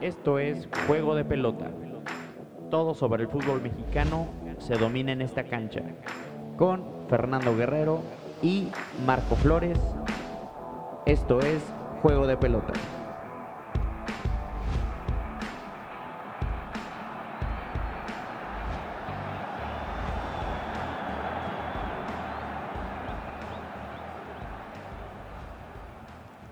Esto es Juego de Pelota. Todo sobre el fútbol mexicano se domina en esta cancha. Con Fernando Guerrero y Marco Flores. Esto es Juego de Pelota.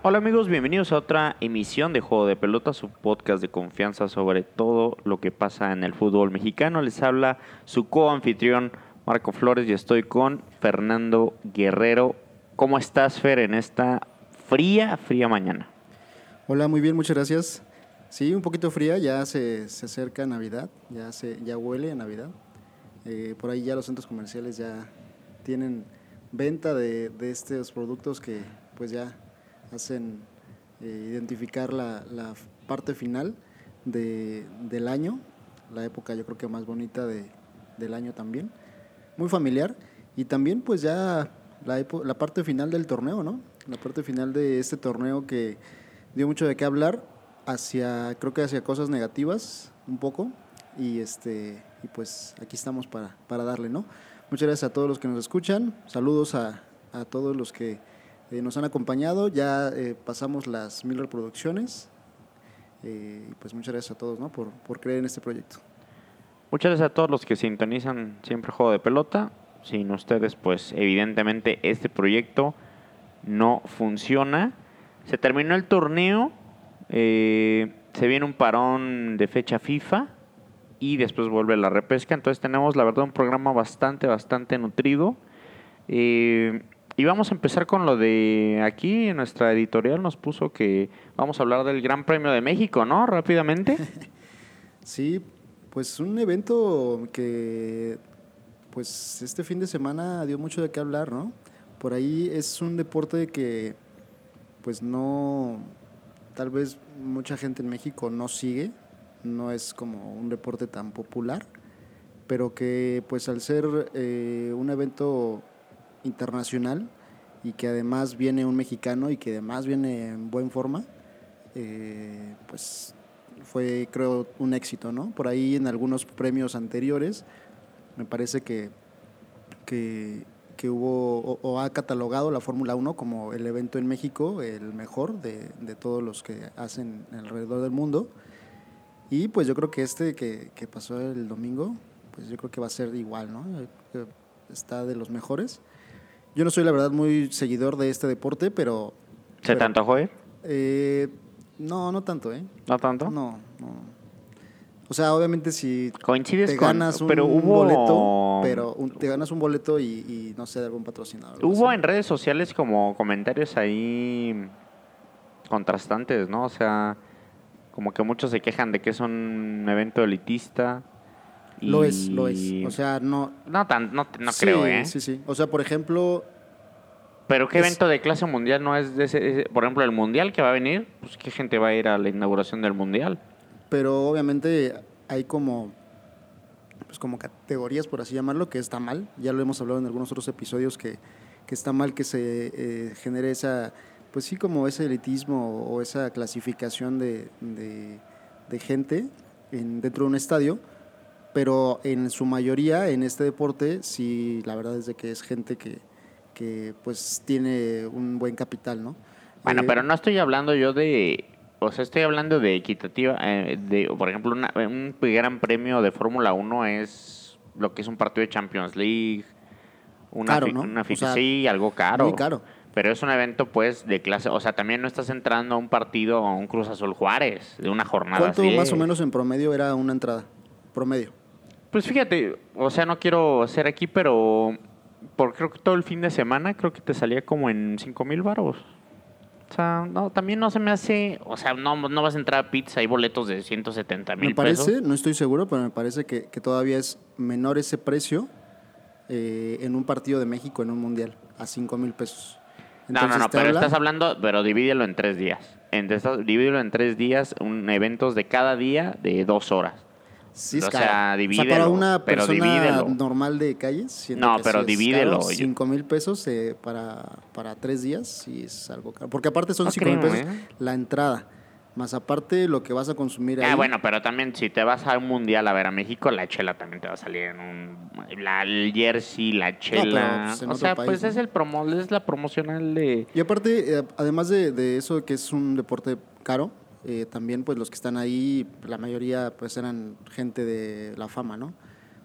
Hola amigos, bienvenidos a otra emisión de Juego de Pelota, su podcast de confianza sobre todo lo que pasa en el fútbol mexicano. Les habla su coanfitrión Marco Flores y estoy con Fernando Guerrero. ¿Cómo estás, Fer, en esta fría, fría mañana? Hola, muy bien, muchas gracias. Sí, un poquito fría, ya se, se acerca Navidad, ya, se, ya huele a Navidad. Eh, por ahí ya los centros comerciales ya tienen venta de, de estos productos que pues ya hacen eh, identificar la, la, parte final de, del año, la época yo creo que más bonita de, del año también, muy familiar y también pues ya la, la parte final del torneo, ¿no? La parte final de este torneo que dio mucho de qué hablar hacia, creo que hacia cosas negativas un poco y este y pues aquí estamos para, para darle, ¿no? Muchas gracias a todos los que nos escuchan, saludos a, a todos los que eh, nos han acompañado, ya eh, pasamos las mil reproducciones. Eh, y pues muchas gracias a todos ¿no? por, por creer en este proyecto. Muchas gracias a todos los que sintonizan siempre Juego de Pelota. Sin ustedes, pues evidentemente este proyecto no funciona. Se terminó el torneo, se viene un parón de fecha FIFA y después vuelve la repesca. Entonces tenemos, la verdad, un programa bastante, bastante nutrido. Y vamos a empezar con lo de aquí, nuestra editorial nos puso que vamos a hablar del Gran Premio de México, ¿no? Rápidamente. sí, pues un evento que pues este fin de semana dio mucho de qué hablar, ¿no? Por ahí es un deporte que pues no, tal vez mucha gente en México no sigue, no es como un deporte tan popular, pero que pues al ser eh, un evento internacional y que además viene un mexicano y que además viene en buen forma, eh, pues fue creo un éxito, ¿no? Por ahí en algunos premios anteriores me parece que, que, que hubo o, o, ha catalogado la Fórmula 1 como el evento en México, el mejor de, de, todos los que hacen alrededor del mundo. Y pues yo creo que este que, que pasó el domingo, pues yo creo que va a ser igual, ¿no? Está de los mejores. Yo no soy la verdad muy seguidor de este deporte, pero... ¿Se pero, tanto juega? Eh, no, no tanto, ¿eh? ¿No tanto? No, no. O sea, obviamente si Coincides te ganas con, un pero hubo... boleto, pero un, te ganas un boleto y, y, no sé, de algún patrocinador. Hubo así. en redes sociales como comentarios ahí contrastantes, ¿no? O sea, como que muchos se quejan de que es un evento elitista. Y... Lo es, lo es. O sea, no. No, tan, no, no sí, creo, ¿eh? Sí, sí. O sea, por ejemplo. Pero ¿qué es... evento de clase mundial no es de ese, ese, Por ejemplo, el mundial que va a venir, pues ¿qué gente va a ir a la inauguración del mundial? Pero obviamente hay como. Pues como categorías, por así llamarlo, que está mal. Ya lo hemos hablado en algunos otros episodios que, que está mal que se eh, genere esa. Pues sí, como ese elitismo o esa clasificación de, de, de gente en, dentro de un estadio pero en su mayoría en este deporte sí la verdad es de que es gente que, que pues tiene un buen capital, ¿no? Bueno, eh, pero no estoy hablando yo de, o sea, estoy hablando de equitativa, eh, de, por ejemplo, una, un gran premio de Fórmula 1 es lo que es un partido de Champions League, una, caro, ¿no? una o sea, sí, algo caro. Muy caro. Pero es un evento, pues, de clase. O sea, también no estás entrando a un partido a un Cruz Azul Juárez, de una jornada ¿Cuánto así? más o menos en promedio era una entrada? Promedio. Pues fíjate, o sea, no quiero ser aquí, pero por creo que todo el fin de semana creo que te salía como en 5 mil baros. O sea, no, también no se me hace, o sea, no, no vas a entrar a pizza, hay boletos de 170 mil Me parece, pesos. no estoy seguro, pero me parece que, que todavía es menor ese precio eh, en un partido de México en un mundial, a 5 mil pesos. Entonces, no, no, no, pero habla... estás hablando, pero divídelo en tres días. Entonces, divídelo en tres días, un, eventos de cada día de dos horas. Sí, es o caro. sea, divídelo. O sea, para una pero persona divídelo. normal de calles. No, pero sí divídelo. 5 mil pesos eh, para, para tres días sí es algo caro. Porque aparte son 5 no mil creo, pesos ¿eh? la entrada. Más aparte lo que vas a consumir ahí. Ah, bueno, pero también si te vas a un mundial a ver a México, la chela también te va a salir en un. La, el jersey, la chela. pues, en o otro sea, país, pues ¿no? es el promo, es la promocional de. Y aparte, eh, además de, de eso que es un deporte caro, eh, también pues los que están ahí, la mayoría pues eran gente de la fama, ¿no?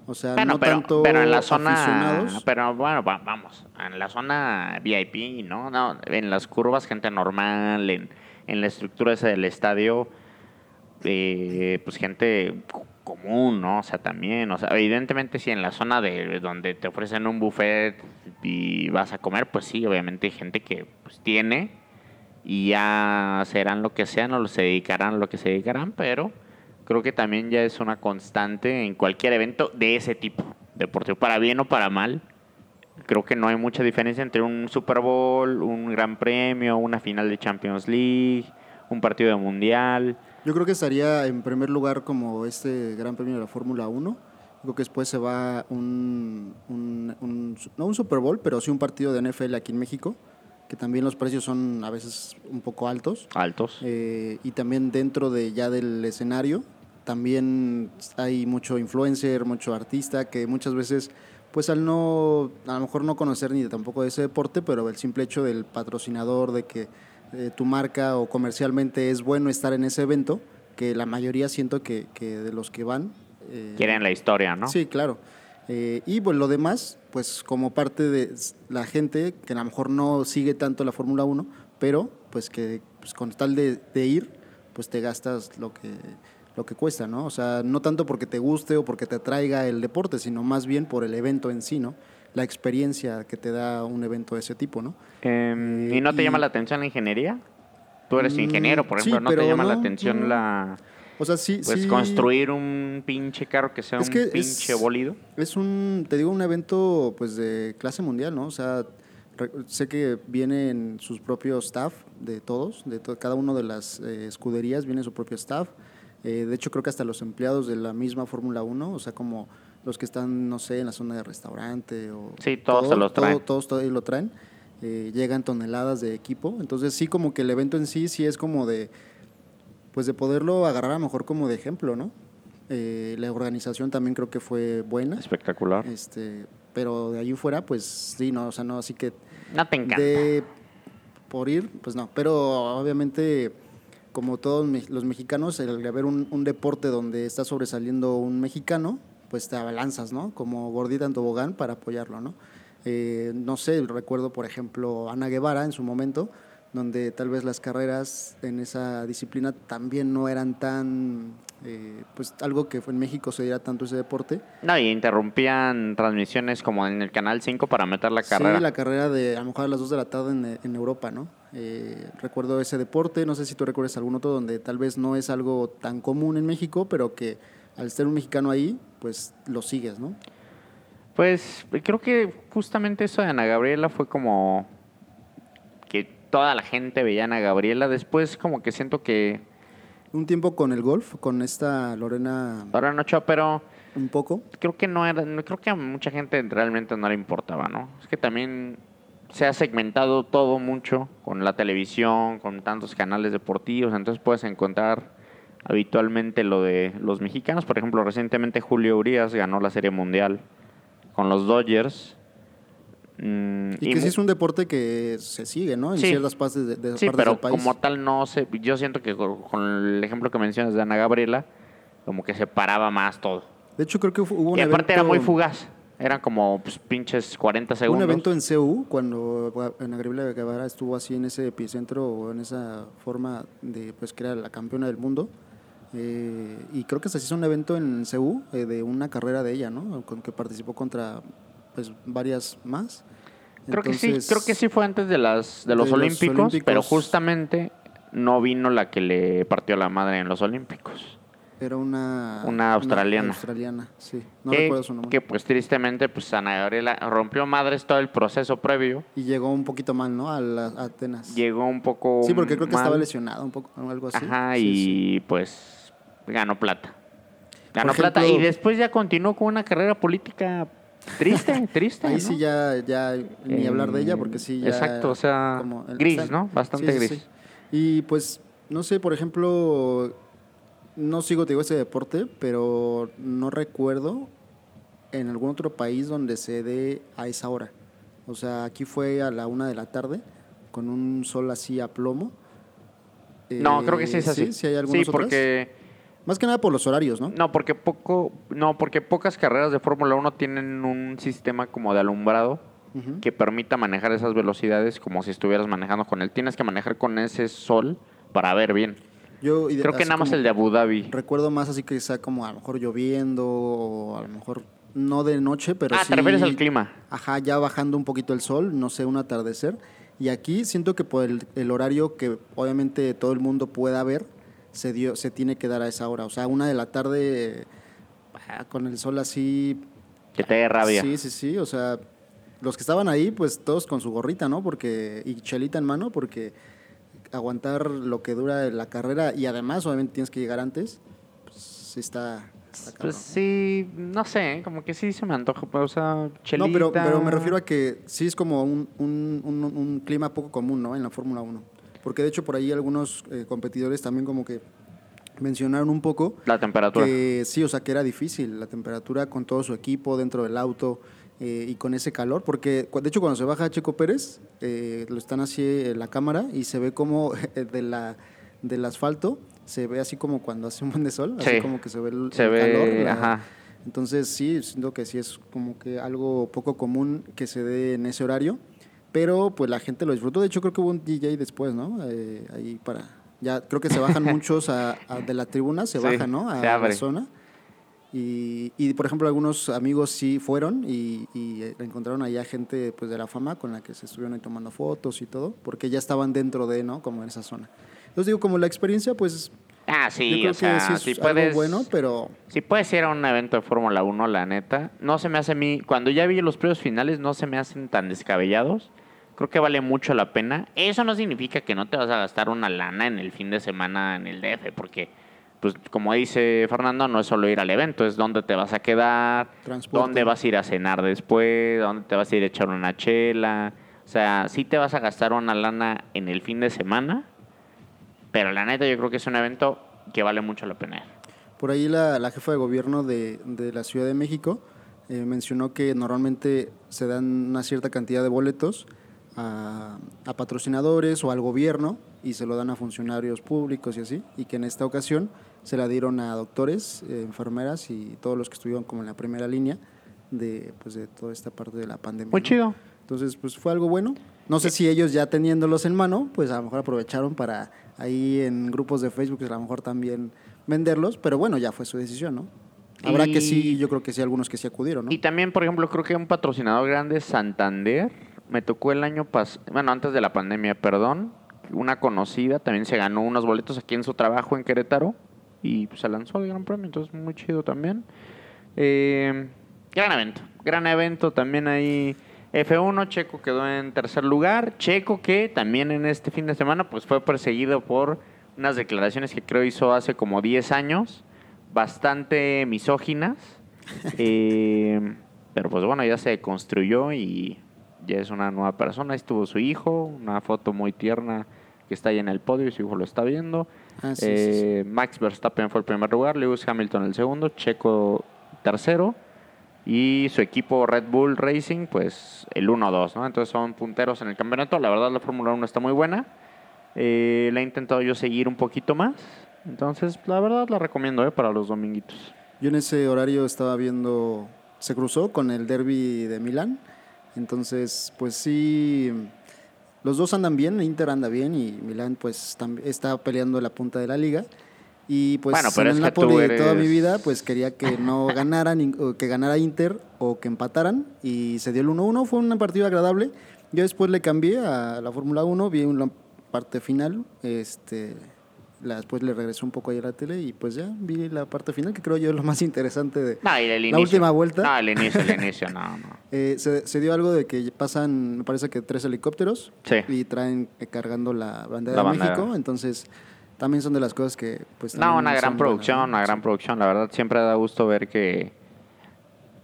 O sea, Bueno, no pero, tanto pero en la zona. aficionados. Pero bueno, va- vamos. En la zona VIP, ¿no? no en las curvas, gente normal. En, en la estructura esa del estadio, eh, pues gente co- común, ¿no? O sea, también. O sea, evidentemente, si en la zona de donde te ofrecen un buffet y vas a comer, pues sí, obviamente hay gente que pues, tiene y ya serán lo que sean o se dedicarán a lo que se dedicarán, pero creo que también ya es una constante en cualquier evento de ese tipo, deportivo, para bien o para mal. Creo que no hay mucha diferencia entre un Super Bowl, un Gran Premio, una final de Champions League, un partido de Mundial. Yo creo que estaría en primer lugar como este Gran Premio de la Fórmula 1. Creo que después se va un, un- un- no un Super Bowl, pero sí un partido de NFL aquí en México, que también los precios son a veces un poco altos. Altos. Eh, y también dentro de ya del escenario, también hay mucho influencer, mucho artista que muchas veces, pues al no, a lo mejor no conocer ni tampoco de ese deporte, pero el simple hecho del patrocinador, de que eh, tu marca o comercialmente es bueno estar en ese evento, que la mayoría siento que, que de los que van... eh, Quieren la historia, ¿no? Sí, claro. Eh, y pues lo demás, pues como parte de la gente que a lo mejor no sigue tanto la Fórmula 1, pero pues que pues, con tal de, de ir, pues te gastas lo que, lo que cuesta, ¿no? O sea, no tanto porque te guste o porque te atraiga el deporte, sino más bien por el evento en sí, ¿no? La experiencia que te da un evento de ese tipo, ¿no? Em, ¿Y no te y- llama la atención la ingeniería? Tú eres Mm, ingeniero, por sí, ejemplo, ¿no te llama la atención no. la O sea, sí, pues sí. construir un pinche carro que sea Es un es- pinche bólido? Es un, te digo, un evento pues de clase mundial, ¿no? O sea, sé que vienen sus propios staff de todos, de to- cada una de las eh, escuderías viene su propio staff. Eh, de hecho, creo que hasta los empleados de la misma Fórmula 1, o sea, como los que están, no sé, en la zona de restaurante o... Sí, todos se los todo- traen. todos todavía lo traen. Eh, llegan toneladas de equipo. Entonces, sí, como que el evento en sí, sí es como de pues de poderlo agarrar a lo mejor como de ejemplo, ¿no? Eh, la organización también creo que fue buena, Espectacular. este, pero de ahí fuera, pues sí, no, o sea, no, así que No te encanta. de por ir, pues no, pero obviamente como todos me- los mexicanos, el de ver un, un deporte donde está sobresaliendo un mexicano, pues te abalanzas, ¿no? Como gordita en tobogán para apoyarlo, ¿no? Eh, no sé, recuerdo por ejemplo Ana Guevara en su momento, donde tal vez las carreras en esa disciplina también no eran tan, eh, pues algo que en México se diera tanto ese deporte. No, y interrumpían transmisiones como en el Canal 5 para meter la carrera. Sí, la carrera de a lo mejor a las 2 de la tarde en, en Europa, ¿no? Eh, recuerdo ese deporte, no sé si tú recuerdas algún otro donde tal vez no es algo tan común en México, pero que al ser un mexicano ahí, pues lo sigues, ¿no? Pues creo que justamente eso de Ana Gabriela fue como toda la gente veía a Ana Gabriela. Después como que siento que Un tiempo con el golf, con esta Lorena no Ochoa, pero un poco. creo que no era, creo que a mucha gente realmente no le importaba, ¿no? Es que también se ha segmentado todo mucho con la televisión, con tantos canales deportivos, entonces puedes encontrar habitualmente lo de los mexicanos. Por ejemplo, recientemente Julio Urias ganó la Serie Mundial con los Dodgers. Mm, Y, que mu- sí es un deporte que se sigue, ¿no? En Sí. ciertas partes, de, de Sí, partes pero del país. como tal no sé, yo siento que con, con el ejemplo que mencionas de Ana Gabriela, como que separaba más todo. De hecho, creo que hubo un y aparte era evento- muy fugaz, eran como pues, pinches 40 Hubo segundos. un evento en CEU cuando Ana Gabriela Guevara estuvo así en ese epicentro o en esa forma de pues que era la campeona del mundo. Eh, y creo que se hizo un evento en CEU eh, de una carrera de ella, ¿no? Con que participó contra pues varias más. Creo que sí, creo que sí fue antes de las de los, de los olímpicos, Olímpicos. pero justamente no vino la que le partió la madre en los olímpicos. Era una Una australiana. australiana, sí. No que, recuerdo su nombre. que pues tristemente pues Ana Gabriela rompió madres todo el proceso previo, Y llegó un poquito mal, ¿no? A, la- a Atenas. llegó un poco Sí, porque creo que mal. estaba lesionado un poco, algo así. Ajá, Sí, y sí. pues ganó plata. Ganó plata y después ya continuó con una carrera política triste, triste. Ahí ¿no? sí ya, ya ni Eh, hablar de ella porque sí ya... exacto, o sea, como el- gris, ¿no? Bastante sí, gris. sí. Y pues no sé, por ejemplo, no sigo, te digo, este deporte, pero no recuerdo en algún otro país donde se dé a esa hora. O sea, aquí fue a la una de la tarde, con un sol así a plomo. No, Eh, creo que sí es así. Sí, sí hay algunas Sí, porque... Más que nada por los horarios, ¿no? No, porque poco... No, porque pocas carreras de Fórmula 1 tienen un sistema como de alumbrado Ujú. que permita manejar esas velocidades como si estuvieras manejando con él. Tienes que manejar con ese sol para ver bien. Yo, Creo que nada más el de Abu Dhabi. Recuerdo más así que sea como a lo mejor lloviendo o a lo mejor no de noche, pero ah, sí... te refieres al clima. Ajá, ya bajando un poquito el sol, no sé, un atardecer. Y aquí siento que por el, el horario que obviamente todo el mundo pueda ver, se, dio, se tiene que dar a esa hora. O sea, una de la tarde ah, con el sol así... Que te dé rabia. Sí, sí, sí. O sea, los que estaban ahí, pues todos con su gorrita, ¿no? Porque y chelita en mano, porque aguantar lo que dura la carrera y además obviamente tienes que llegar antes, pues sí está... Pues sí, no sé, como que sí se me antoja, pues, o sea, chelita. No, pero, pero me refiero a que sí es como un, un- un- un clima poco común, ¿no? En la Fórmula 1. Porque de hecho por ahí algunos eh, competidores también como que mencionaron un poco La temperatura. que sí, o sea, que era difícil la temperatura con todo su equipo dentro del auto eh, y con ese calor. Porque de hecho cuando se baja Checo Pérez, eh, lo están así en la cámara y se ve como de la, del asfalto, se ve así como cuando hace un buen de sol, así Sí. como que se ve el, Se el ve, calor. la- ajá. entonces sí, siento que sí es como que algo poco común que se dé en ese horario, pero pues la gente lo disfrutó. De hecho creo que hubo un DJ después, ¿no? Eh, ahí para... Ya creo que se bajan muchos a- a- de la tribuna, se Sí, bajan, ¿no? A se la zona. Y, y, por ejemplo algunos amigos sí fueron y, y, encontraron allá gente pues de la fama con la que se estuvieron ahí tomando fotos y todo, porque ya estaban dentro de, ¿no? Como en esa zona. Entonces digo, como la experiencia pues Ah, yo sí, creo o sea, que sí es si algo bueno, pero... Si puedes ir a un evento de Fórmula 1, la neta, no se me hace a mí, cuando ya vi los premios finales, no se me hacen tan descabellados. Creo que vale mucho la pena. Eso no significa que no te vas a gastar una lana en el fin de semana en el DF, porque, pues, como dice Fernando, no es solo ir al evento, es dónde te vas a quedar, dónde vas a ir a cenar después, dónde te vas a ir a echar una chela. O sea, sí te vas a gastar una lana en el fin de semana, pero la neta yo creo que es un evento que vale mucho la pena. Por ahí la, la jefa de gobierno de, de la Ciudad de México eh, mencionó que normalmente se dan una cierta cantidad de boletos a, a patrocinadores o al gobierno y se lo dan a funcionarios públicos y así, y que en esta ocasión se la dieron a doctores, eh, enfermeras y todos los que estuvieron como en la primera línea de, pues, de toda esta parte de la pandemia. Muy ¿no? chido. Entonces, pues fue algo bueno. No sé si ellos ya teniéndolos en mano, pues a lo mejor aprovecharon para ahí en grupos de Facebook, pues, a lo mejor también venderlos, pero bueno, ya fue su decisión, ¿no? Habrá que sí, yo creo que sí, algunos que sí acudieron, ¿no? Y también, por ejemplo, creo que un patrocinador grande, Santander, me tocó el año pasado, bueno, antes de la pandemia, perdón, una conocida también se ganó unos boletos aquí en su trabajo en Querétaro y pues, se lanzó el Gran Premio, entonces muy chido también. Eh, gran evento, gran evento también ahí. F1, Checo quedó en tercer lugar. Checo que también en este fin de semana pues fue perseguido por unas declaraciones que creo hizo hace como 10 años, bastante misóginas. Eh, pero pues bueno, ya se construyó y ya es una nueva persona. Ahí estuvo su hijo, una foto muy tierna que está ahí en el podio y su hijo lo está viendo. Ah, sí, sí, Eh, Max Verstappen fue el primer lugar, Lewis Hamilton el segundo, Checo tercero y su equipo Red Bull Racing pues el 1-2, ¿no? Entonces son punteros en el campeonato. La verdad la Fórmula 1 está muy buena. Eh, la he intentado yo seguir un poquito más. Entonces la verdad la recomiendo ¿eh? para los dominguitos. Yo en ese horario estaba viendo, se cruzó con el derby de Milán, entonces pues sí, los dos andan bien, Inter anda bien y Milán pues está peleando la punta de la liga. Y pues Bueno, pero en el Napoli de toda mi eres- vida pues quería que no ganaran, que ganara Inter o que empataran y se dio el 1-1, fue un partido agradable. Yo después le cambié a la Fórmula 1, vi una parte final, este después le regresé un poco ahí a la tele y pues ya vi la parte final que creo yo es lo más interesante de No, y el la inicio. última vuelta. No, el inicio, el inicio, no, no. Eh, se, se dio algo de que pasan, me parece que tres helicópteros Sí. y traen eh, cargando la bandera La de bandera. México, entonces también son de las cosas que pues No, una gran producción, una gran producción. La verdad, siempre da gusto ver que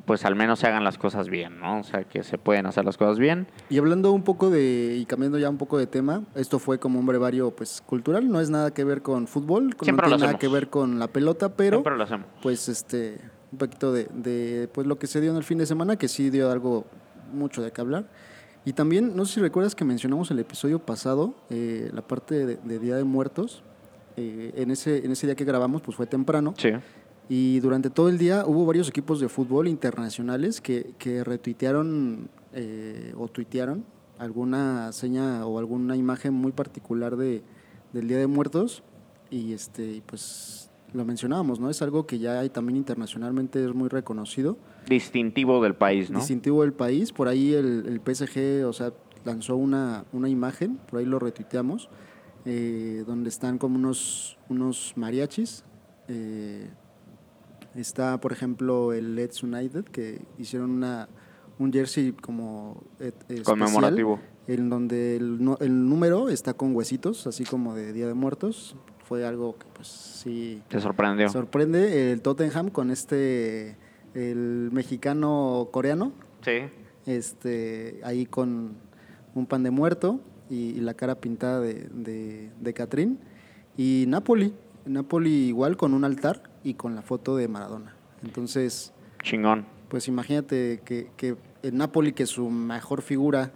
pues al menos se hagan las cosas bien, ¿no? O sea, que se pueden hacer las cosas bien. Y hablando un poco de, y cambiando ya un poco de tema, esto fue como un brevario pues cultural, no es nada que ver con fútbol, Siempre no lo tiene nada que ver con la pelota, pero Siempre lo hacemos. pues este, un poquito de, de, pues lo que se dio en el fin de semana, que sí dio algo mucho de qué hablar. Y también, no sé si recuerdas que mencionamos el episodio pasado, eh, la parte de, de Día de Muertos, eh, en, ese, en ese día que grabamos, pues fue temprano. Sí. Y durante todo el día hubo varios equipos de fútbol internacionales que, que retuitearon eh, o tuitearon alguna seña o alguna imagen muy particular de, del Día de Muertos. Y este, pues lo mencionábamos, ¿no? Es algo que ya hay también internacionalmente es muy reconocido, Distintivo del país, ¿no? distintivo del país. Por ahí el, el PSG, o sea, lanzó una, una imagen, por ahí lo retuiteamos, eh, donde están como unos, unos mariachis. eh, Está, por ejemplo, el Leeds United, que hicieron una, un jersey como et- especial, Conmemorativo. en donde el, el número está con huesitos, así como de Día de Muertos. Fue algo que, pues, sí Te sorprendió. sorprende. El Tottenham con este, el mexicano coreano, sí. este, ahí con un pan de muerto y, y la cara pintada de, de, de Catrín. Y Napoli, Napoli igual con un altar y con la foto de Maradona. Entonces, Chingón. pues imagínate que, que el Napoli, que su mejor figura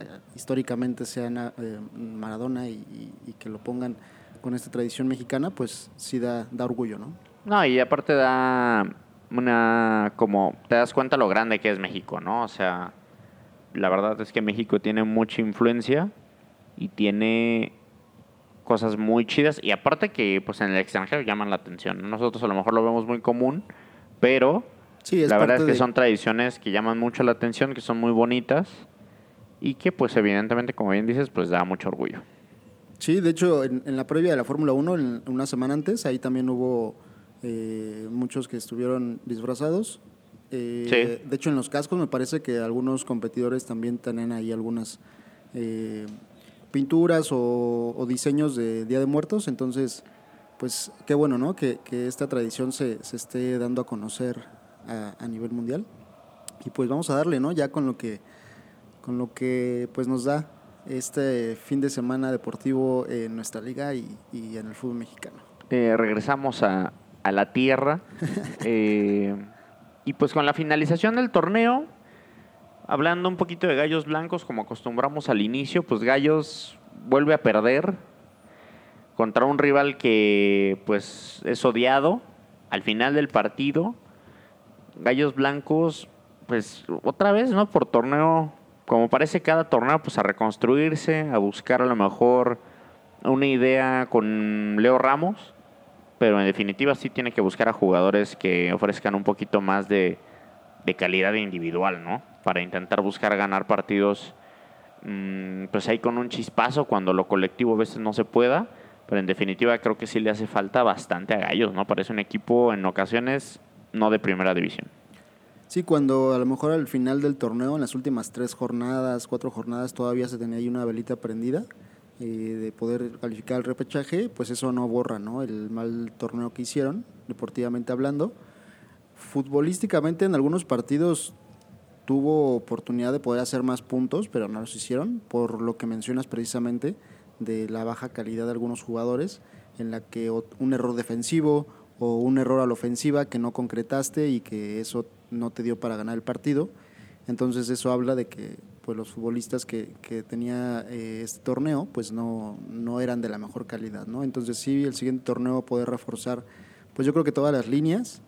eh, históricamente sea eh, Maradona y, y- y que lo pongan con esta tradición mexicana, pues sí da, da orgullo, ¿no? No, y aparte da una como te das cuenta lo grande que es México, ¿no? O sea, la verdad es que México tiene mucha influencia y tiene cosas muy chidas y aparte que pues en el extranjero llaman la atención. ¿no? Nosotros a lo mejor lo vemos muy común, pero Sí, la verdad es que de- son tradiciones que llaman mucho la atención, que son muy bonitas y que pues evidentemente, como bien dices, pues da mucho orgullo. Sí, de hecho, en, en la previa de la Fórmula 1, en- una semana antes, ahí también hubo eh, muchos que estuvieron disfrazados. Eh, Sí. De hecho, en los cascos me parece que algunos competidores también tienen ahí algunas eh, pinturas o, o diseños de Día de Muertos. Entonces, pues qué bueno, ¿no? Que, que esta tradición se, se esté dando a conocer a, a nivel mundial. Y pues vamos a darle, ¿no? Ya con lo que, con lo que pues nos da este fin de semana deportivo en nuestra liga y, y en el fútbol mexicano. Eh, regresamos a, a la tierra. y pues con la finalización del torneo, hablando un poquito de Gallos Blancos, como acostumbramos al inicio, pues Gallos vuelve a perder contra un rival que pues es odiado al final del partido. Gallos Blancos, pues otra vez, ¿no? Por torneo, como parece cada torneo, pues a reconstruirse, a buscar a lo mejor una idea con Leo Ramos, pero en definitiva sí tiene que buscar a jugadores que ofrezcan un poquito más de, de calidad individual, ¿no? Para intentar buscar ganar partidos, mm, pues ahí con un chispazo cuando lo colectivo a veces no se pueda, pero en definitiva creo que sí le hace falta bastante a Gallos, ¿no? Parece un equipo en ocasiones no de primera división. Sí, cuando a lo mejor al final del torneo, en las últimas tres jornadas, cuatro jornadas, todavía se tenía ahí una velita prendida eh, de poder calificar el repechaje, pues eso no borra ¿no? el mal torneo que hicieron, deportivamente hablando. Futbolísticamente en algunos partidos tuvo oportunidad de poder hacer más puntos, pero no los hicieron, por lo que mencionas precisamente de la baja calidad de algunos jugadores, en la que un error defensivo o un error a la ofensiva que no concretaste y que eso no te dio para ganar el partido. Entonces eso habla de que pues los futbolistas que, que tenía eh, este torneo pues no, no eran de la mejor calidad, ¿no? Entonces sí, el siguiente torneo poder reforzar pues yo creo que todas las líneas.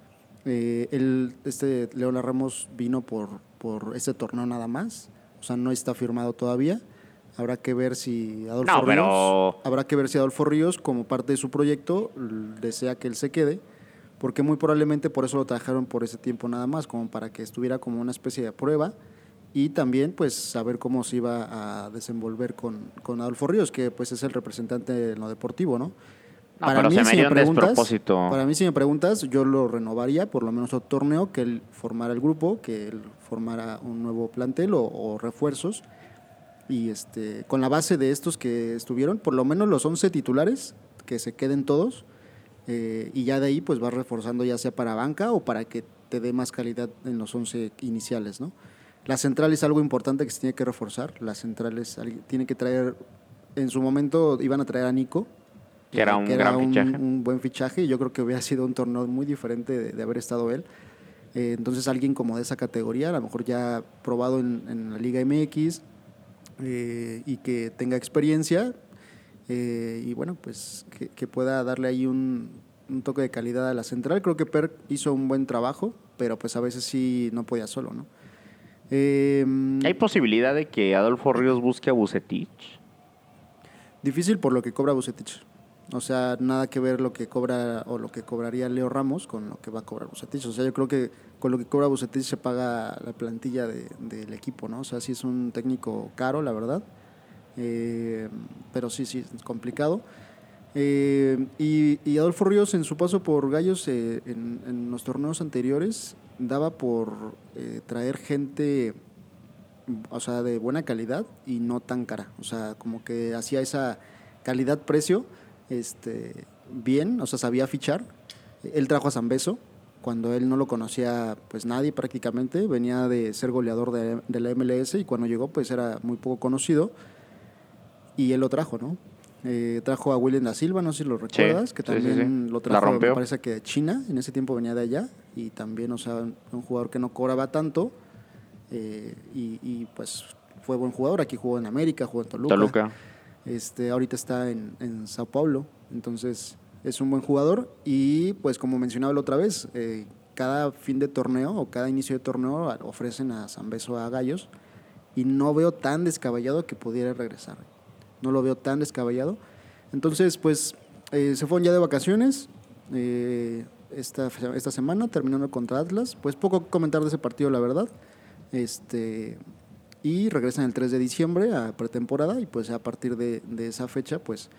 Eh, el, este Leona Ramos vino por, por este torneo nada más, o sea, no está firmado todavía. Habrá que ver si Adolfo No, Ríos, pero- habrá que ver si Adolfo Ríos, como parte de su proyecto, desea que él se quede, porque muy probablemente por eso lo trajeron por ese tiempo nada más, como para que estuviera como una especie de prueba y también pues saber cómo se iba a desenvolver con, con Adolfo Ríos, que pues es el representante en lo deportivo, ¿no? Se me si un preguntas-. Para mí, si me preguntas, yo lo renovaría por lo menos otro torneo, que él formara el grupo, que él formara un nuevo plantel o, o refuerzos. Y este, con la base de estos que estuvieron, por lo menos los 11 titulares, que se queden todos. eh, y ya de ahí, pues vas reforzando ya sea para banca o para que te dé más calidad en los 11 iniciales, ¿no? La central es algo importante que se tiene que reforzar. La central es, tiene que traer, en su momento iban a traer a Nico, que era un gran fichaje. Un buen fichaje y yo creo que hubiera sido un torneo muy diferente de, haber estado él. Eh, entonces alguien como de esa categoría, a lo mejor ya probado en, la Liga MX eh, y que tenga experiencia eh, y bueno, pues que, pueda darle ahí un, un, toque de calidad a la central. Creo que Per hizo un buen trabajo, pero pues a veces sí no podía solo, ¿no? ¿Hay posibilidad de que Adolfo Ríos busque a Bucetich? Difícil por lo que cobra Bucetich. O sea, nada que ver lo que cobra o lo que cobraría Leo Ramos con lo que va a cobrar Bucetich. O sea, yo creo que con lo que cobra Bucetich se paga la plantilla del equipo, ¿no? O sea, sí es un técnico caro, la verdad. Eh, pero sí, sí, es complicado. Eh, y, Adolfo Ríos en su paso por Gallos eh, en, los torneos anteriores daba por traer gente, o sea, de buena calidad y no tan cara. O sea, como que hacía esa calidad-precio este, bien, o sea, sabía fichar. Él trajo a Zambeso cuando él no lo conocía pues nadie prácticamente, venía de ser goleador de, la MLS y cuando llegó pues era muy poco conocido y él lo trajo, ¿no? Eh, trajo a William da Silva, no sé si lo recuerdas, que también lo trajo, me parece que de China, en ese tiempo venía de allá y también, o sea, un jugador que no cobraba tanto eh, y, pues fue buen jugador, aquí jugó en América, jugó en Toluca. Toluca. Este, ahorita está en, en Sao Paulo, entonces es un buen jugador y pues como mencionaba la otra vez, eh, cada fin de torneo o cada inicio de torneo ofrecen a San Beso a Gallos y no veo tan descabellado que pudiera regresar. No lo veo tan descabellado. Entonces, pues eh, se fueron ya de vacaciones eh, esta, esta semana, terminando contra Atlas. Pues poco comentar de ese partido, la verdad. Este, y regresan el 3 de diciembre a pretemporada y pues a partir de, esa fecha pues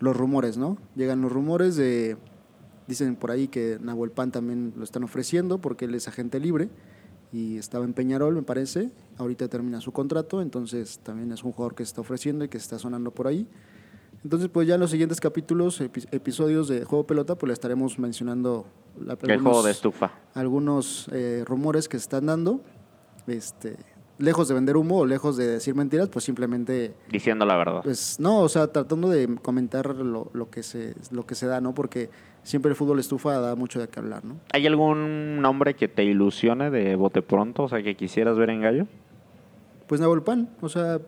los rumores, ¿no? Llegan los rumores de, dicen por ahí que Nahuel Pan también lo están ofreciendo porque él es agente libre y estaba en Peñarol me parece, ahorita termina su contrato, entonces también es un jugador que se está ofreciendo y que se está sonando por ahí. Entonces, pues ya en los siguientes capítulos, episodios de Juego Pelota, pues le estaremos mencionando la, el juego de estufa. Algunos eh, rumores que se están dando. Este, lejos de vender humo o lejos de decir mentiras, pues simplemente... Diciendo la verdad. Pues no, o sea, tratando de comentar lo, lo, que, se, lo que se da, ¿no? Porque siempre el fútbol estufa da mucho de qué hablar, ¿no? ¿Hay algún nombre que te ilusione de bote pronto, o sea, que quisieras ver en Gallo? Pues Pan, o sea,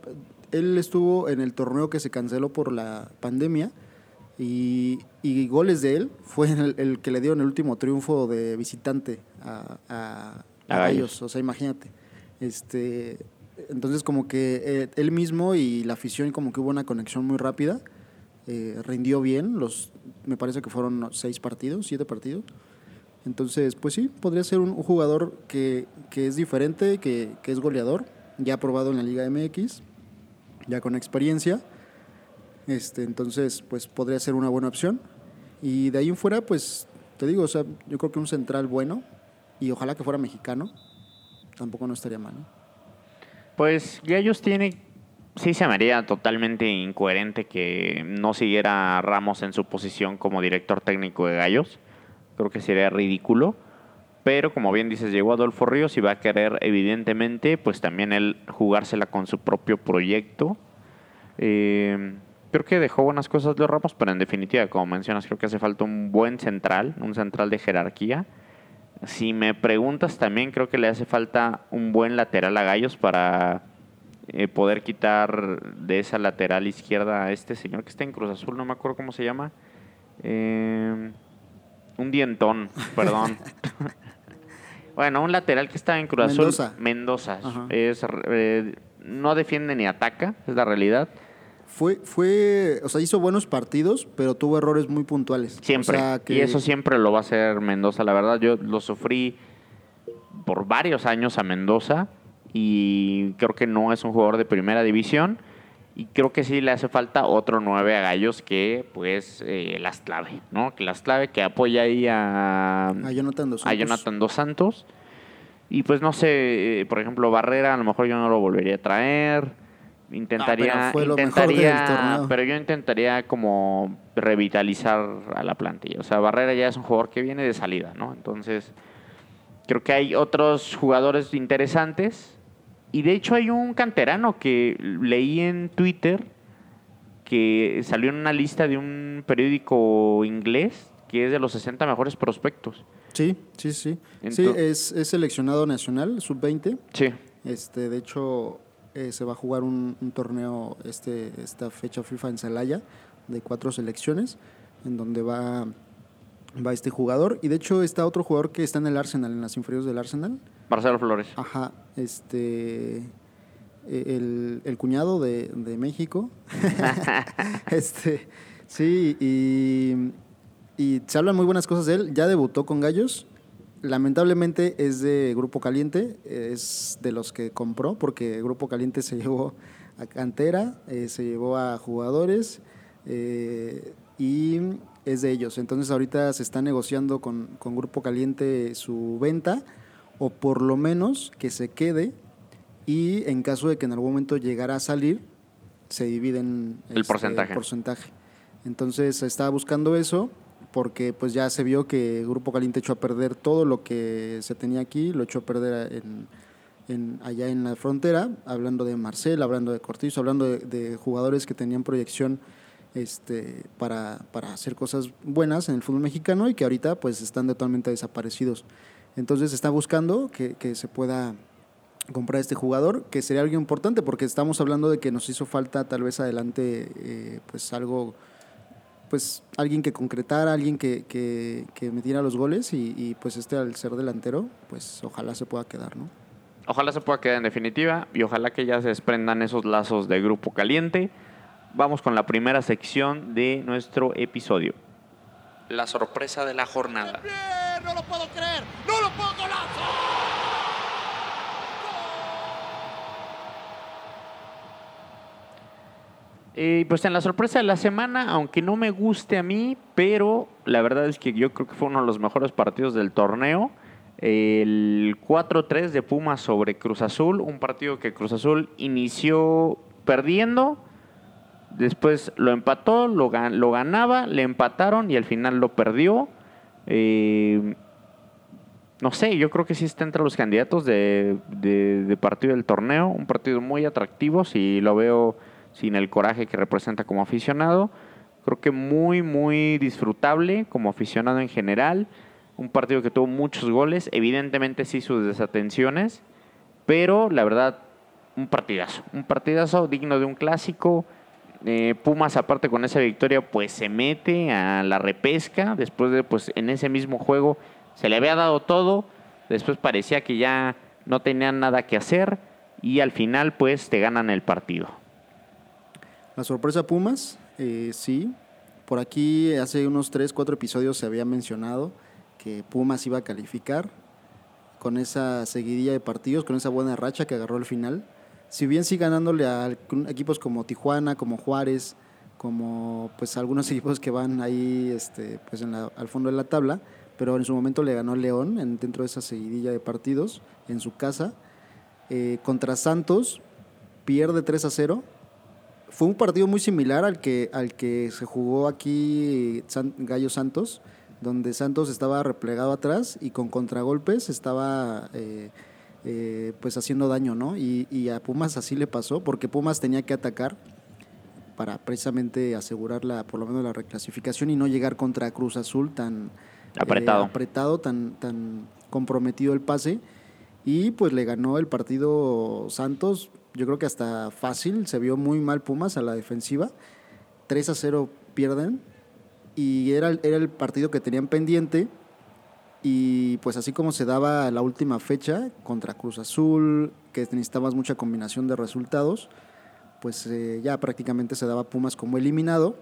él estuvo en el torneo que se canceló por la pandemia y, y goles de él fue el, el, que le dio en el último triunfo de visitante a, a, Gallos, o sea, imagínate. Este, entonces como que eh, él mismo y la afición como que hubo una conexión muy rápida. Eh, rindió bien, los, me parece que fueron seis partidos, siete partidos. Entonces, pues sí, podría ser un, jugador que, que, es diferente, que, que, es goleador, ya probado en la Liga MX, ya con experiencia. Este, entonces, pues podría ser una buena opción. Y de ahí en fuera, pues te digo, o sea, yo creo que un central bueno, y ojalá que fuera mexicano, tampoco no estaría mal. Pues ya ellos tienen, sí se me haría totalmente incoherente que no siguiera Ramos en su posición como director técnico de Gallos. Creo que sería ridículo. Pero como bien dices, llegó Adolfo Ríos y va a querer, evidentemente, pues también él jugársela con su propio proyecto. Eh, creo que dejó buenas cosas de Ramos, pero en definitiva, como mencionas, creo que hace falta un buen central, un central de jerarquía si me preguntas también, creo que le hace falta un buen lateral a Gallos para eh, poder quitar de esa lateral izquierda a este señor que está en Cruz Azul, no me acuerdo cómo se llama. Eh, un dientón, perdón. bueno, un lateral que está en Cruz Azul. Mendoza. Es, eh, no defiende ni ataca, es la realidad. Fue, fue, o sea, hizo buenos partidos, pero tuvo errores muy puntuales. Siempre. Y eso siempre lo va a hacer Mendoza, la verdad. Yo lo sufrí por varios años a Mendoza y creo que no es un jugador de primera división. Y creo que sí le hace falta otro nueve a Gallos que, pues, eh, las clave, ¿no? Que las clave, que apoya ahí a, a Jonathan Dos Santos. A Jonathan Dos Santos. Y pues no sé, eh, por ejemplo, Barrera, a lo mejor yo no lo volvería a traer. Intentaría, pero, yo intentaría como revitalizar a la plantilla. O sea, Barrera ya es un jugador que viene de salida, ¿no? Entonces, Creo que hay otros jugadores interesantes. Y de hecho hay un canterano que leí en Twitter que salió en una lista de un periódico inglés que es de los 60 mejores prospectos. Sí, sí, sí. sí, es, es seleccionado nacional, sub-20. Sí. Este, de hecho, eh, se va a jugar un, torneo este, esta fecha FIFA en Celaya de cuatro selecciones, en donde va, va este jugador. Y de hecho está otro jugador que está en el Arsenal, en las inferiores del Arsenal. Marcelo Flores. Ajá, este... E, el, el cuñado de, de México. este, sí, y, y se hablan muy buenas cosas de él. Ya debutó con Gallos lamentablemente es de Grupo Caliente, es de los que compró, porque Grupo Caliente se llevó a cantera, eh, se llevó a jugadores eh, y es de ellos. Entonces ahorita se está negociando con, Grupo Caliente su venta o por lo menos que se quede y en caso de que en algún momento llegara a salir, se dividen el este, porcentaje. El porcentaje. Entonces está buscando eso porque pues ya se vio que Grupo Caliente echó a perder todo lo que se tenía aquí, lo echó a perder en, allá en la frontera, hablando de Marcel, hablando de Cortizo, hablando de, jugadores que tenían proyección este, para, hacer cosas buenas en el fútbol mexicano y que ahorita pues están totalmente desaparecidos. Entonces está buscando que, se pueda comprar este jugador, que sería algo importante porque estamos hablando de que nos hizo falta tal vez adelante eh, pues algo pues alguien que concretara, alguien que, que, metiera los goles y, pues este al ser delantero, pues ojalá se pueda quedar, ¿no? Ojalá se pueda quedar en definitiva y ojalá que ya se desprendan esos lazos de grupo caliente. Vamos con la primera sección de nuestro episodio. La sorpresa de la jornada. No lo puedo creer, no lo puedo Eh, pues en la sorpresa de la semana, aunque no me guste a mí, pero la verdad es que yo creo que fue uno de los mejores partidos del torneo. El 4-3 de Pumas sobre Cruz Azul, un partido que Cruz Azul inició perdiendo, después lo empató, lo ganaba, le empataron y al final lo perdió. Eh, no sé, yo creo que sí está entre los candidatos de, de partido del torneo, un partido muy atractivo, si lo veo sin el coraje que representa como aficionado. Creo que muy, muy disfrutable como aficionado en general. Un partido que tuvo muchos goles, evidentemente sí sus desatenciones, pero la verdad, un partidazo. Un partidazo digno de un clásico. Eh, Pumas, aparte con esa victoria, pues se mete a la repesca. Después de, pues en ese mismo juego se le había dado todo. Después parecía que ya no tenían nada que hacer. Y al final, pues te ganan el partido. La sorpresa Pumas, eh, sí. Por aquí hace unos 3, 4 episodios se había mencionado que Pumas iba a calificar con esa seguidilla de partidos, con esa buena racha que agarró al final. Si bien sí ganándole a equipos como Tijuana, como Juárez, como pues algunos equipos que van ahí este, pues al fondo de la tabla, pero en su momento le ganó León en, dentro de esa seguidilla de partidos en su casa. Eh, contra Santos pierde 3 a 0 fue un partido muy similar al que, al que se jugó aquí Gallo Santos, donde Santos estaba replegado atrás y con contragolpes estaba eh, eh, pues haciendo daño, ¿no? Y, a Pumas así le pasó, porque Pumas tenía que atacar para precisamente asegurar la, por lo menos la reclasificación y no llegar contra Cruz Azul tan eh, apretado, apretado tan, tan comprometido el pase. Y pues le ganó el partido Santos yo creo que hasta fácil, se vio muy mal Pumas a la defensiva. 3 a 0 pierden y era, era el partido que tenían pendiente. Y pues así como se daba la última fecha contra Cruz Azul, que necesitabas mucha combinación de resultados, pues eh, ya prácticamente se daba Pumas como eliminado.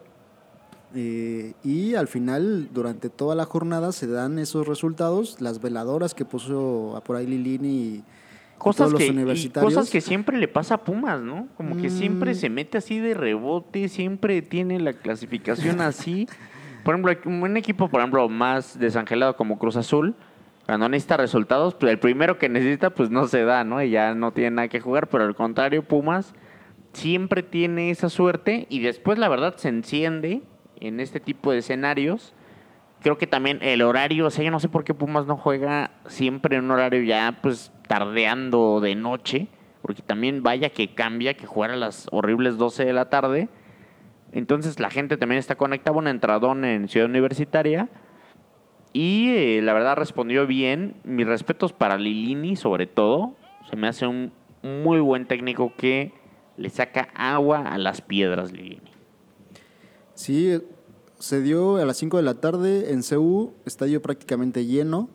Eh, y al final, durante toda la jornada, se dan esos resultados. Las veladoras que puso por ahí Lilini y cosas que, cosas que siempre le pasa a Pumas, ¿no? Como que siempre mm. se mete así de rebote, siempre tiene la clasificación así. Por ejemplo, un equipo, por ejemplo, más desangelado como Cruz Azul, cuando necesita resultados, pues el primero que necesita, pues no se da, ¿no? Y ya no tiene nada que jugar, pero al contrario, Pumas siempre tiene esa suerte y después, la verdad, se enciende en este tipo de escenarios Creo que también el horario, o sea, yo no sé por qué Pumas no juega siempre en un horario ya, pues, tardeando de noche, porque también vaya que cambia que jugar a las horribles 12 de la tarde. Entonces la gente también está conectada, un entradón en Ciudad Universitaria. Y eh, la verdad respondió bien. Mis respetos para Lilini, sobre todo. Se me hace un muy buen técnico que le saca agua a las piedras, Lilini. Sí, se dio a las 5 de la tarde en CU, estadio prácticamente lleno,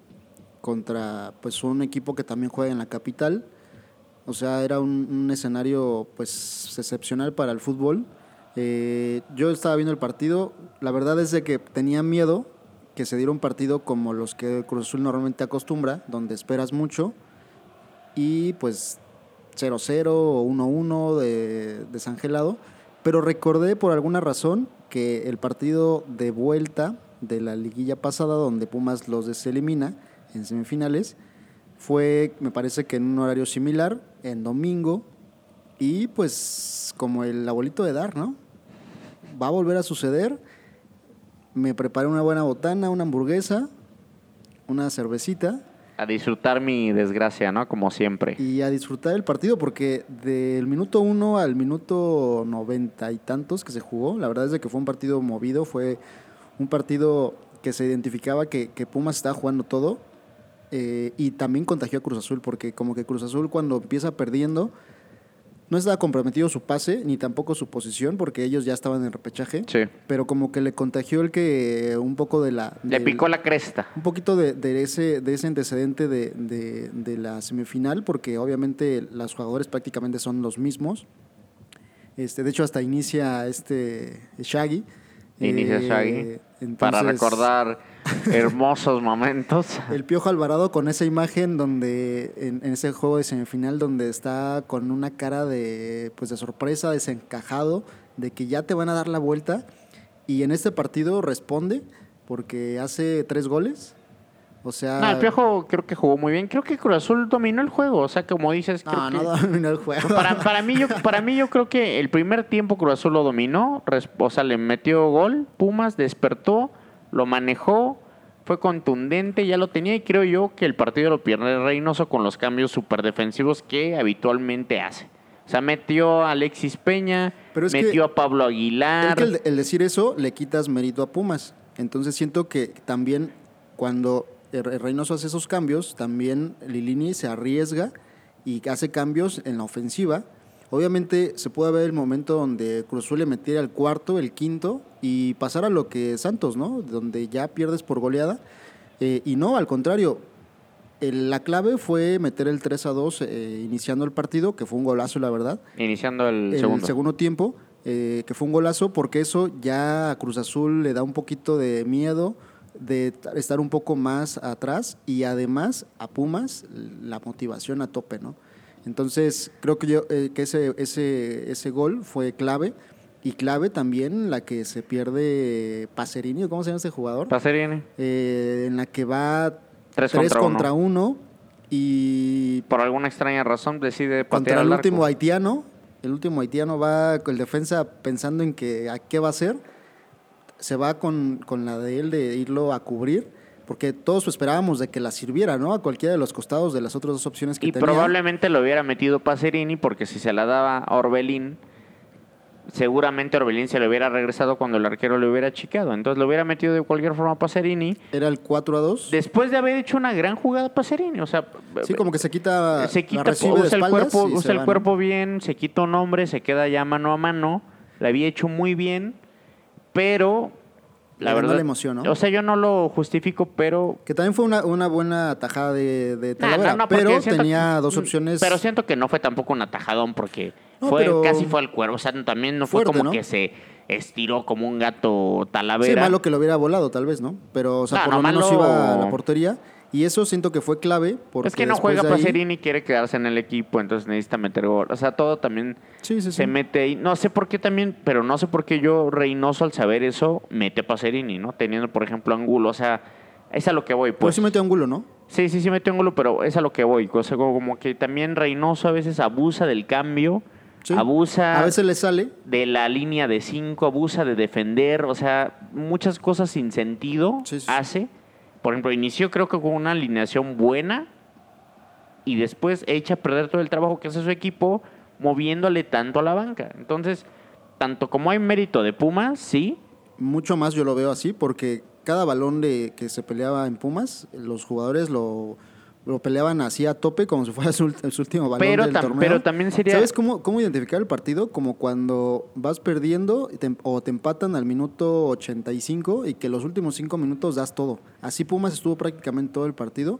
contra pues un equipo que también juega en la capital. O sea, era un, un escenario pues excepcional para el fútbol. Eh, yo estaba viendo el partido, la verdad es de que tenía miedo que se diera un partido como los que Cruz Azul normalmente acostumbra, donde esperas mucho y pues 0-0 o 1-1 de, desangelado. Pero recordé por alguna razón que el partido de vuelta de la liguilla pasada, donde Pumas los deselimina en semifinales, fue, me parece que en un horario similar, en domingo, y pues como el abuelito de Dar, ¿no? Va a volver a suceder. Me preparé una buena botana, una hamburguesa, una cervecita A disfrutar mi desgracia, ¿no? Como siempre. y a disfrutar el partido porque del minuto uno al minuto noventa y tantos que se jugó, la verdad es que fue un partido movido, fue un partido que se identificaba que, que Pumas estaba jugando todo eh, y también contagió a Cruz Azul porque como que Cruz Azul cuando empieza perdiendo no estaba comprometido su pase ni tampoco su posición porque ellos ya estaban en repechaje, Sí. pero como que le contagió el que un poco de la... Le picó la cresta. un poquito de, de ese, de ese antecedente de, de- de la semifinal, porque obviamente los jugadores prácticamente son los mismos. Este, de hecho, hasta inicia este Shaggy. Inicia Eh, Shaggy. Para recordar hermosos momentos. El Piojo Alvarado con esa imagen donde, en, en ese juego de semifinal, donde está con una cara de, pues de sorpresa, desencajado, de que ya te van a dar la vuelta. Y en este partido responde porque hace tres goles. O sea. No, el Piojo creo que jugó muy bien. Creo que Cruz Azul dominó el juego. O sea, como dices, creo No, que... dominó el juego. Para, para, mí, yo, para mí, yo creo que el primer tiempo Cruz Azul lo dominó. O sea, le metió gol. Pumas despertó, lo manejó, fue contundente, ya lo tenía. Y creo yo que el partido lo pierde Reynoso con los cambios súper defensivos que habitualmente hace. O sea, metió a Alexis Peña, Pero metió a Pablo Es Aguilar. que el, decir eso le quitas mérito a Pumas. Entonces siento que también cuando Reynoso hace esos cambios, también Lilini se arriesga y hace cambios en la ofensiva. Obviamente se puede ver el momento donde Cruz Azul le metiera el cuarto, el quinto y pasar a lo que Santos, ¿no? Donde ya pierdes por goleada. Eh, y no, al contrario, el- la clave fue meter el 3 a 2 eh, iniciando el partido, que fue un golazo, la verdad Iniciando el, el segundo. segundo tiempo, eh, que fue un golazo, porque eso ya a Cruz Azul le da un poquito de miedo de estar un poco más atrás y además a Pumas la motivación a tope, ¿no? Entonces creo que yo eh, que ese, ese, ese gol fue clave y clave también la que se pierde Pacerini, ¿o ¿cómo se llama ese jugador? Pacerini. Eh, en la que va Tres tres contra contra uno y Por alguna extraña razón decide patear contra el al último arco. haitiano. El último haitiano va con el defensa pensando en que a qué va a hacer. Se va con, con la de él de irlo a cubrir. Porque todos esperábamos de que la sirviera, ¿no? A cualquiera de los costados de las otras dos opciones que Y tenía. probablemente lo hubiera metido Pacerini porque si se la daba a Orbelín, seguramente Orbelín se le hubiera regresado cuando el arquero le hubiera chicado. Entonces lo hubiera metido de cualquier forma a Pacerini. Era el 4 a 2. Después de haber hecho una gran jugada Pacerini. O sea, Sí, como que se quita. se la quita, de usa el cuerpo, y se usa el cuerpo bien, se quita un hombre, se queda ya mano a mano. La había hecho muy bien, pero la verdad. la emoción, ¿no? O sea, yo no lo justifico, pero Que también fue una, una buena tajada de, de Nah, Talavera. no, no, porque pero tenía que- dos opciones. Pero siento que no fue tampoco un atajadón porque No, fue pero- casi fue al cuervo. O sea, también no fue Fuerte, como ¿no? que se estiró como un gato talavera. Sí, malo que lo hubiera volado, tal vez, ¿no? Pero, o sea, No, por no, lo menos malo- iba a la portería. Y eso siento que fue clave. Porque es que no juega ahí- Pacerini, quiere quedarse en el equipo, entonces necesita meter gol. O sea, todo también Sí, sí, sí. se mete ahí. No sé por qué también, pero no sé por qué yo, Reynoso, al saber eso, mete Pacerini, ¿no? Teniendo, por ejemplo, Angulo. O sea, es a lo que voy, Pues pues. sí metió ángulo, ¿no? Sí, sí, sí metió ángulo, pero es a lo que voy. O sea, como que también Reynoso a veces abusa del cambio. Sí. abusa A veces le sale. de la línea de 5, abusa de defender, o sea, muchas cosas sin sentido Sí, sí, sí. hace. Por ejemplo, inició creo que con una alineación buena y después echa a perder todo el trabajo que hace su equipo moviéndole tanto a la banca. Entonces, tanto como hay mérito de Pumas, sí, Mucho más yo lo veo así, porque cada balón de, que se peleaba en Pumas, los jugadores lo, lo peleaban así a tope, como si fuera su, su último balón Pero del tam- torneo. pero también sería- ¿Sabes cómo, cómo identificar el partido? Como cuando vas perdiendo te- o te empatan al minuto 85 y que los últimos cinco minutos das todo. Así Pumas estuvo prácticamente todo el partido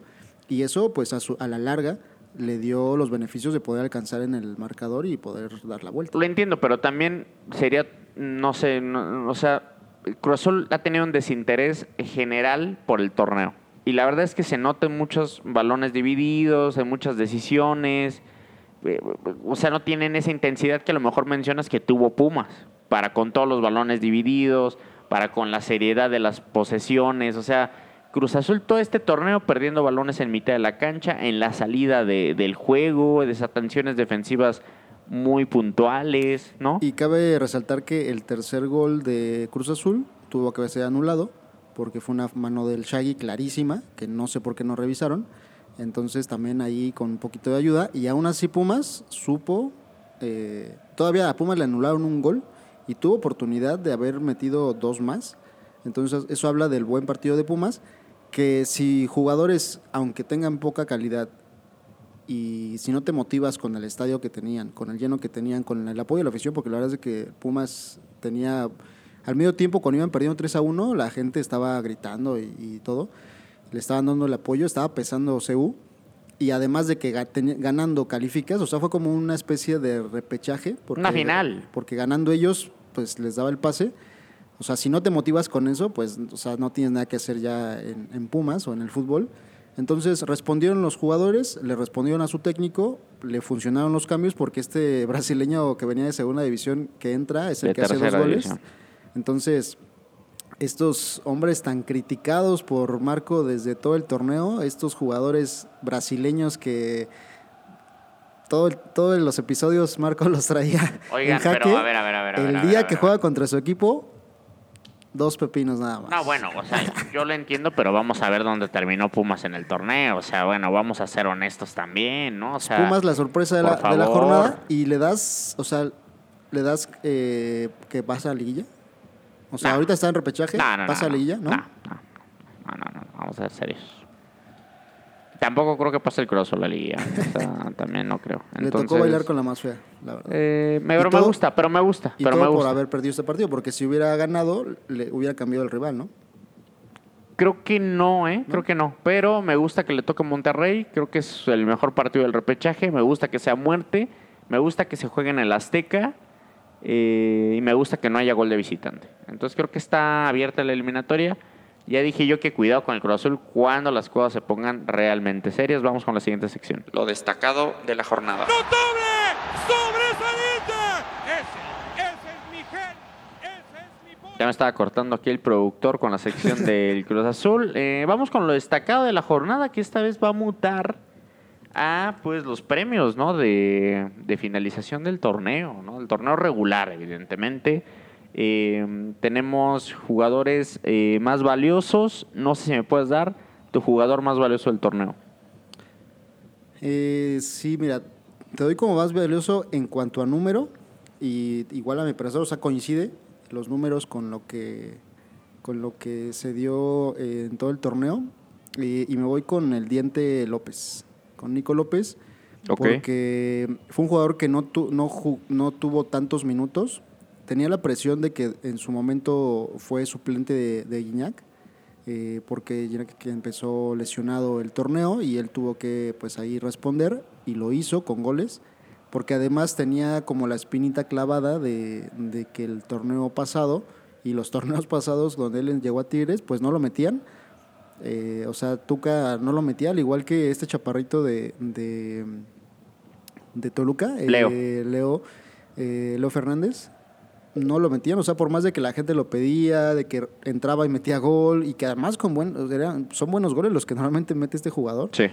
y eso, pues a, su- a la larga, le dio los beneficios de poder alcanzar en el marcador y poder dar la vuelta. Lo entiendo, pero también sería, no sé, no- o sea, Cruz Azul ha tenido un desinterés general por el torneo. Y la verdad es que se notan muchos balones divididos, en muchas decisiones. eh, O sea, no tienen esa intensidad que a lo mejor mencionas que tuvo Pumas, para con todos los balones divididos, para con la seriedad de las posesiones. O sea, Cruz Azul todo este torneo perdiendo balones en mitad de la cancha, en la salida de- del juego, desatenciones defensivas muy puntuales, ¿no? Y cabe resaltar que el tercer gol de Cruz Azul tuvo que ser anulado porque fue una mano del Shaggy clarísima, que no sé por qué no revisaron. Entonces también ahí con un poquito de ayuda. Y aún así Pumas supo, eh, todavía a Pumas le anularon un gol y tuvo oportunidad de haber metido dos más. Entonces eso habla del buen partido de Pumas, que si jugadores, aunque tengan poca calidad, y si no te motivas con el estadio que tenían, con el lleno que tenían, con el apoyo de la afición, porque la verdad es que Pumas tenía, al medio tiempo cuando iban perdiendo 3 a 1, la gente estaba gritando y, y todo, le estaban dando el apoyo, estaba pesando CU, y además de que ganando calificas, o sea, fue como una especie de repechaje. Porque, Una final. Porque ganando ellos, pues les daba el pase. O sea, si no te motivas con eso, pues, o sea, no tienes nada que hacer ya en, en Pumas o en el fútbol. Entonces respondieron los jugadores, le respondieron a su técnico, le funcionaron los cambios porque este brasileño que venía de segunda división que entra es el De que hace dos goles. Entonces, estos hombres tan criticados por Marco desde todo el torneo, estos jugadores brasileños que todo, todos los episodios Marco los traía Oigan, en jaque, pero a ver, a ver, a ver, el día que juega contra su equipo, dos pepinos nada más. No, bueno, o sea, yo lo entiendo, pero vamos a ver dónde terminó Pumas en el torneo. O sea, bueno, vamos a ser honestos también, ¿no? O sea, Pumas la sorpresa de la, de jornada y le das, o sea, le das eh, que pasa a liguilla. O sea, No. ahorita está en repechaje, No, no, pasa liguilla, ¿no? No, no, no, vamos a ser serios. Tampoco creo que pase el Cruz a la liga. O sea, también no creo. Le tocó bailar con la más fea, la verdad. eh, me, pero me gusta, pero me gusta, y pero todo me por gusta. haber perdido este partido, porque si hubiera ganado, le hubiera cambiado el rival, ¿no? Creo que no, ¿eh? Creo que no. Pero me gusta que le toque Monterrey. Creo que es el mejor partido del repechaje. Me gusta que sea muerte. Me gusta que se juegue en el Azteca. Eh, y me gusta que no haya gol de visitante. Entonces creo que está abierta la eliminatoria. Ya dije yo que cuidado con el Cruz Azul cuando las cosas se pongan realmente serias. Vamos con la siguiente sección. Lo destacado de la jornada. ¡Notable! ¡Sobresaliente! Ese, ese es mi gen. Ese es mi poder. Ya me estaba cortando aquí el productor con la sección del Cruz Azul. Eh, vamos con lo destacado de la jornada, que esta vez va a mutar a pues los premios, ¿no? De, finalización del torneo, ¿no? El torneo regular, evidentemente. Eh, tenemos jugadores eh, más valiosos. No sé si me puedes dar tu jugador más valioso del torneo. Eh, sí, mira, te doy como más valioso en cuanto a número y igual a mi parecer, o sea, coincide los números con lo que con lo que se dio eh, en todo el torneo y, y me voy con el diente López, con Nico López, porque fue un jugador que no, tu- no, ju- no tuvo tantos minutos, tenía la presión de que en su momento fue suplente de, de Guiñac, eh, porque que empezó lesionado el torneo y él tuvo que pues ahí responder y lo hizo con goles, porque además tenía como la espinita clavada de, de que el torneo pasado y los torneos pasados donde él llegó a Tigres pues no lo metían. Eh, o sea, Tuca no lo metía, al igual que este chaparrito de, de, de Toluca, eh, Leo. Leo, eh, Leo Fernández, no lo metían, o sea, por más de que la gente lo pedía, de que entraba y metía gol, y que además con buen, eran- son buenos goles los que normalmente mete este jugador. Sí.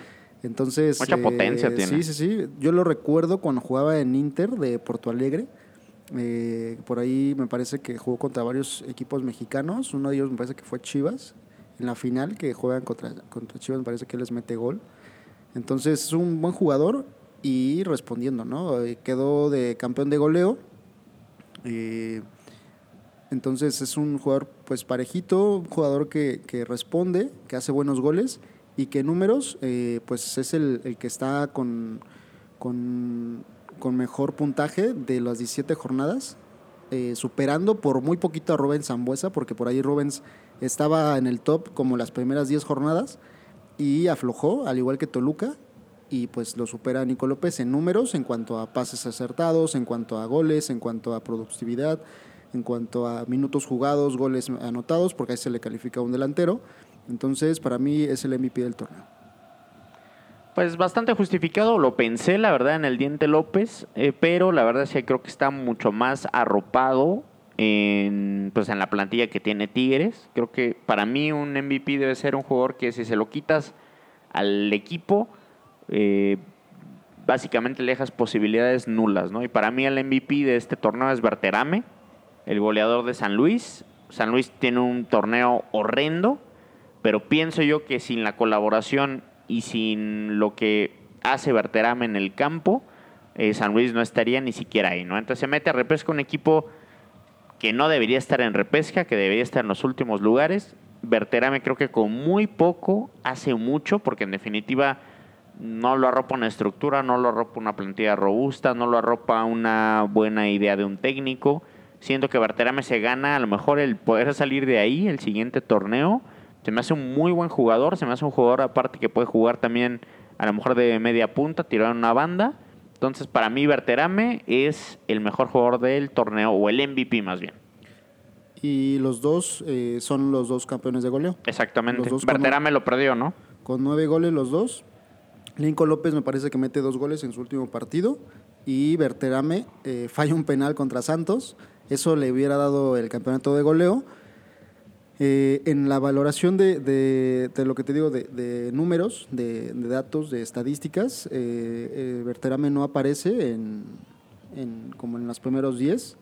Entonces, Mucha potencia tiene. Sí, sí, sí. Yo lo recuerdo cuando jugaba en Inter de Porto Alegre. Eh, por ahí me parece que jugó contra varios equipos mexicanos. Uno de ellos me parece que fue Chivas. En la final, que juegan contra, contra Chivas, parece que les mete gol. Entonces es un buen jugador y respondiendo, ¿no? Eh, quedó de campeón de goleo. Eh, entonces es un jugador pues parejito, un jugador que, que responde, que hace buenos goles y que en números eh, pues es el, que está con, con, con mejor puntaje de las 17 jornadas, superando por muy poquito a Rubens Zambuesa, porque por ahí Rubens estaba en el top como las primeras 10 jornadas y aflojó, al igual que Toluca, y pues lo supera Nico López en números, en cuanto a pases acertados, en cuanto a goles, en cuanto a productividad, en cuanto a minutos jugados, goles anotados, porque ahí se le califica a un delantero. Entonces, para mí es el MVP del torneo. Pues bastante justificado, lo pensé la verdad en el Diente López, eh, pero la verdad que creo que está mucho más arropado en, pues en la plantilla que tiene Tigres. Creo que para mí un MVP debe ser un jugador que si se lo quitas al equipo, eh, básicamente le dejas posibilidades nulas, ¿no? Y para mí el MVP de este torneo es Berterame, el goleador de San Luis. San Luis tiene un torneo horrendo, pero pienso yo que sin la colaboración y sin lo que hace Berterame en el campo, eh, San Luis no estaría ni siquiera ahí, ¿no? Entonces se mete a repesca un equipo que no debería estar en repesca, que debería estar en los últimos lugares. Berterame creo que con muy poco hace mucho, porque en definitiva no lo arropa una estructura, no lo arropa una plantilla robusta, no lo arropa una buena idea de un técnico. Siento que Berterame se gana a lo mejor el poder salir de ahí el siguiente torneo. Se me hace un muy buen jugador, se me hace un jugador aparte que puede jugar también a lo mejor de media punta, tirar una banda. Entonces, para mí, Berterame es el mejor jugador del torneo, o el MVP más bien. Y los dos eh, son los dos campeones de goleo. Exactamente. Berterame lo perdió, ¿no? Con nueve goles los dos. Lincoln López me parece que mete dos goles en su último partido. Y Berterame eh, falla un penal contra Santos. Eso le hubiera dado el campeonato de goleo. Eh, en la valoración de, de- de lo que te digo, de, de números, de, datos, de estadísticas, eh, eh, Berterame no aparece en, en- como en los primeros 10,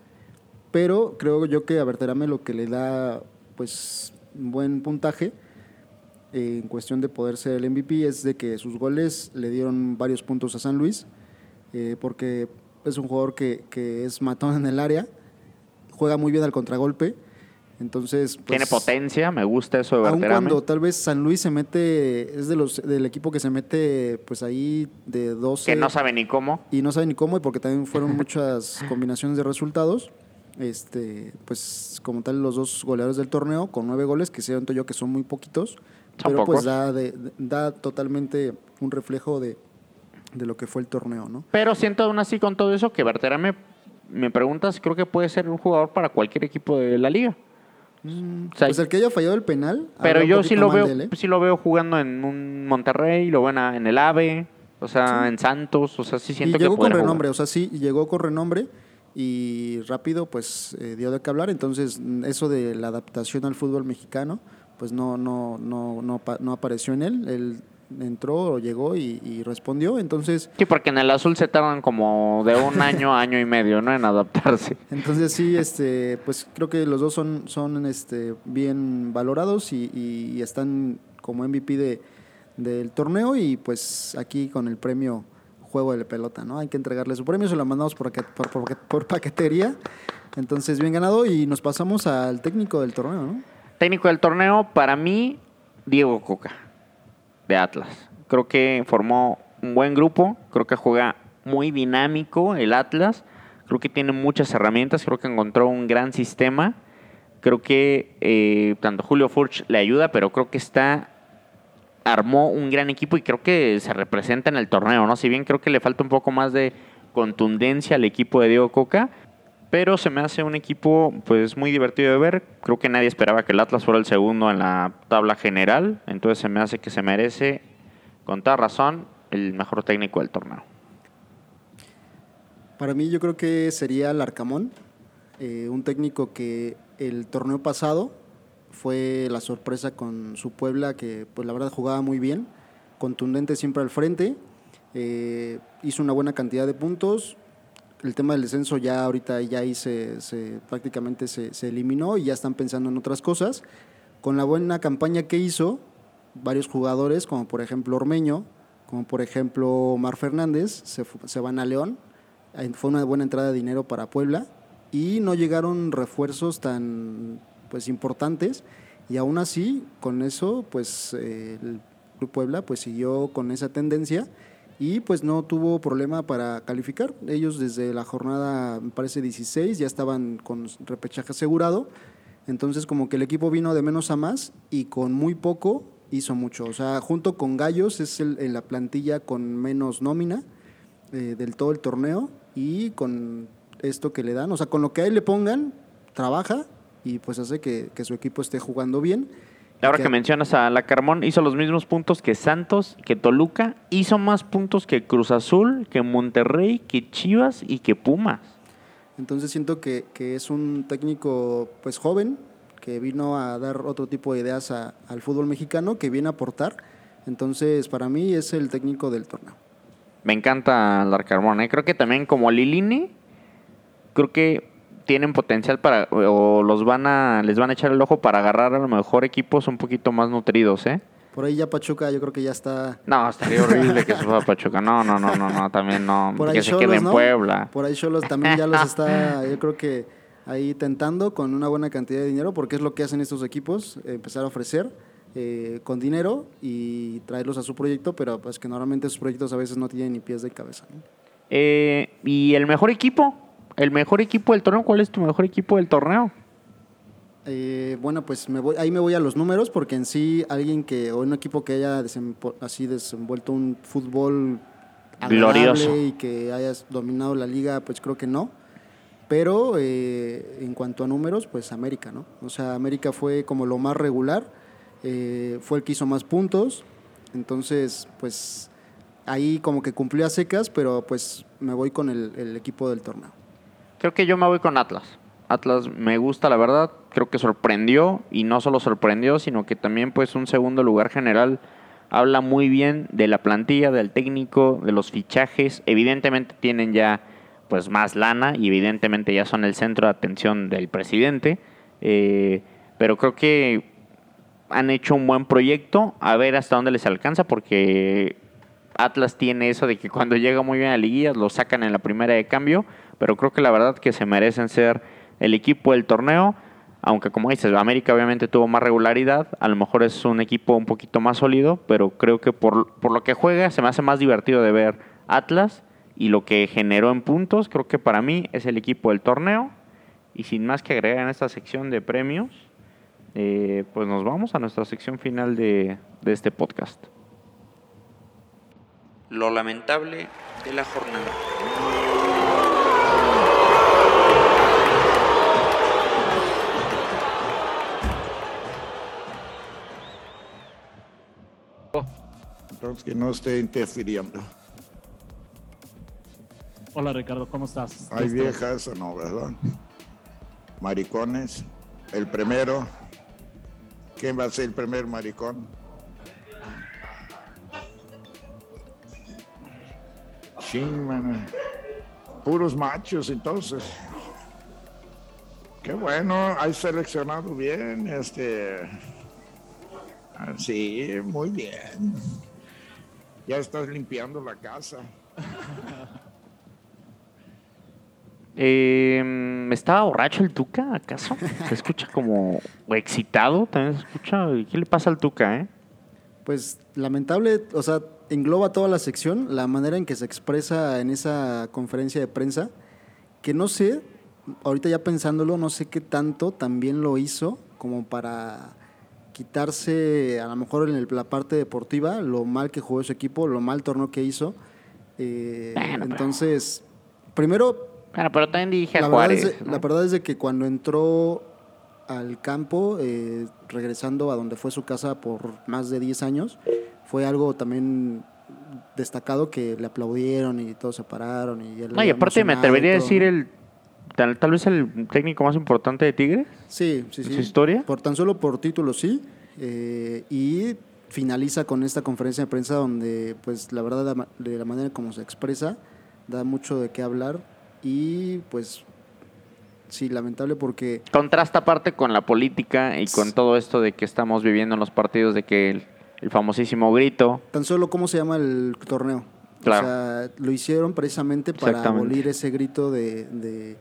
pero creo yo que a Berterame lo que le da pues buen puntaje eh, en cuestión de poder ser el MVP es de que sus goles le dieron varios puntos a San Luis, eh, porque es un jugador que, que es matón en el área, juega muy bien al contragolpe, entonces... pues, Tiene potencia, me gusta eso de Aun cuando tal vez San Luis se mete, es de los del equipo que se mete pues ahí de 12 Que no sabe ni cómo. y no sabe ni cómo, y porque también fueron muchas combinaciones de resultados. Este, pues como tal los dos goleadores del torneo con nueve goles, que siento yo que son muy poquitos, pero pues da, de- da totalmente un reflejo de, de lo que fue el torneo, ¿no? Pero siento aún así con todo eso que Berterame, me preguntas, creo que puede ser un jugador para cualquier equipo de la liga. O sea, pues el que haya fallado el penal. pero yo sí lo veo, él, ¿eh? sí lo veo jugando en un Monterrey, lo veo en, el AVE, o sea, en Santos, o sea, sí Y siento que llegó con renombre, o sea, sí, llegó con renombre y rápido pues eh, dio de qué hablar. Entonces, mm, eso de la adaptación al fútbol mexicano, pues no, no, no, no, no apareció en él. Él entró, llegó y, y respondió. Entonces, Sí, porque en el azul se tardan como de un año a año y medio, ¿no? En adaptarse. entonces sí, este, pues creo que los dos son, son este, bien valorados y, y están como MVP de, del torneo y pues aquí con el premio juego de pelota, ¿no? Hay que entregarle su premio, se lo mandamos por, por, por- por paquetería. Entonces, bien ganado y nos pasamos al técnico del torneo, ¿no? Técnico del torneo, para mí, Diego Coca, Atlas. Creo que formó un buen grupo, creo que juega muy dinámico el Atlas, creo que tiene muchas herramientas, creo que encontró un gran sistema, creo que eh, tanto Julio Furch le ayuda, pero creo que está armó un gran equipo y creo que se representa en el torneo, ¿no? Si bien creo que le falta un poco más de contundencia al equipo de Diego Coca, pero se me hace un equipo pues muy divertido de ver. Creo que nadie esperaba que el Atlas fuera el segundo en la tabla general, entonces se me hace que se merece con toda razón el mejor técnico del torneo. Para mí yo creo que sería el Arcamón, eh, un técnico que el torneo pasado fue la sorpresa con su Puebla, que pues la verdad jugaba muy bien, contundente siempre al frente, eh, hizo una buena cantidad de puntos. El tema del descenso ya ahorita ya ahí se, se- prácticamente se, se eliminó y ya están pensando en otras cosas. Con la buena campaña que hizo, varios jugadores, como por ejemplo Ormeño, como por ejemplo Omar Fernández, se, se van a León. Fue una buena entrada de dinero para Puebla y no llegaron refuerzos tan pues importantes y aún así con eso pues eh, el Puebla pues siguió con esa tendencia y pues no tuvo problema para calificar. Ellos desde la jornada, me parece 16, ya estaban con repechaje asegurado. Entonces como que el equipo vino de menos a más y con muy poco hizo mucho. O sea, junto con Gallos es el, en la plantilla con menos nómina eh, del todo el torneo y con esto que le dan, o sea, con lo que a él le pongan, trabaja y pues hace que, que su equipo esté jugando bien. Ahora Que- que mencionas a la Carmón, hizo los mismos puntos que Santos, que Toluca, hizo más puntos que Cruz Azul, que Monterrey, que Chivas y que Pumas. Entonces siento que, que es un técnico pues joven, que vino a dar otro tipo de ideas a- al fútbol mexicano, que viene a aportar. Entonces, para mí es el técnico del torneo. Me encanta Larcarmón, ¿eh? Creo que también como Lilini, creo que tienen potencial para, o los van a, les van a echar el ojo para agarrar a lo mejor equipos un poquito más nutridos, ¿eh? Por ahí ya Pachuca yo creo que ya está... No, estaría horrible que se fuera a Pachuca. No, no, no, no, no, también no. Por ahí que se quede en ¿no? Puebla. Por ahí Cholos también ya los está, yo creo que ahí tentando con una buena cantidad de dinero, porque es lo que hacen estos equipos, empezar a ofrecer eh, con dinero y traerlos a su proyecto, pero pues que normalmente sus proyectos a veces no tienen ni pies de cabeza. ¿no? Eh, ¿Y el mejor equipo? ¿El mejor equipo del torneo? ¿Cuál es tu mejor equipo del torneo? Eh, bueno, pues me voy, ahí me voy a los números, porque en sí alguien que, o un equipo que haya así desenvuelto un fútbol Glorioso. y que hayas dominado la liga, pues creo que no. Pero eh, en cuanto a números, pues América, ¿no? O sea, América fue como lo más regular, eh, fue el que hizo más puntos, entonces, pues ahí como que cumplió a secas, pero pues me voy con el, el equipo del torneo. Creo que yo me voy con Atlas. Atlas me gusta, la verdad. Creo que sorprendió y no solo sorprendió, sino que también pues un segundo lugar general habla muy bien de la plantilla, del técnico, de los fichajes. Evidentemente tienen ya pues más lana y evidentemente ya son el centro de atención del presidente. Eh, pero creo que han hecho un buen proyecto, a ver hasta dónde les alcanza, porque Atlas tiene eso de que cuando llega muy bien a liguillas lo sacan en la primera de cambio, pero creo que la verdad que se merecen ser el equipo del torneo, aunque como dices, América obviamente tuvo más regularidad, a lo mejor es un equipo un poquito más sólido, pero creo que por, por lo que juega se me hace más divertido de ver Atlas y lo que generó en puntos, creo que para mí es el equipo del torneo. Y sin más que agregar en esta sección de premios, eh, pues nos vamos a nuestra sección final de, de este podcast. Lo lamentable de la jornada. Entonces que no esté interfiriendo. Hola Ricardo, ¿cómo estás? Hay viejas o no, ¿verdad? Maricones. El primero. ¿Quién va a ser el primer maricón? Mano. Puros machos, entonces. Qué bueno, hay seleccionado bien, este. ah, Sí, muy bien. Ya estás limpiando la casa. Eh, ¿Estaba borracho el Tuca, acaso? ¿Se escucha como excitado? ¿También se escucha? ¿Qué le pasa al Tuca, eh? Pues lamentable, o sea, engloba toda la sección, la manera en que se expresa en esa conferencia de prensa, que no sé, ahorita ya pensándolo, no sé qué tanto también lo hizo como para quitarse a lo mejor en el- la parte deportiva, lo mal que jugó su equipo, lo mal torneo que hizo. Eh, Bueno, pero- entonces, primero Bueno, pero también dije a la verdad, Juárez. es de, ¿no? la verdad es de que cuando entró al campo, eh, regresando a donde fue su casa por más de 10 años, fue algo también destacado que le aplaudieron y todos se pararon. Y, No, y aparte me atrevería a decir el tal, tal vez el técnico más importante de Tigres. Sí, sí, ¿En sí. su historia? Por tan solo por título, sí. Eh, y finaliza con esta conferencia de prensa donde, pues la verdad, de la manera como se expresa, da mucho de qué hablar y pues sí, lamentable porque Contrasta aparte con la política y con todo esto de que estamos viviendo en los partidos, de que el, el famosísimo grito. tan solo cómo se llama el torneo. Claro. O sea, lo hicieron precisamente para abolir ese grito de, de-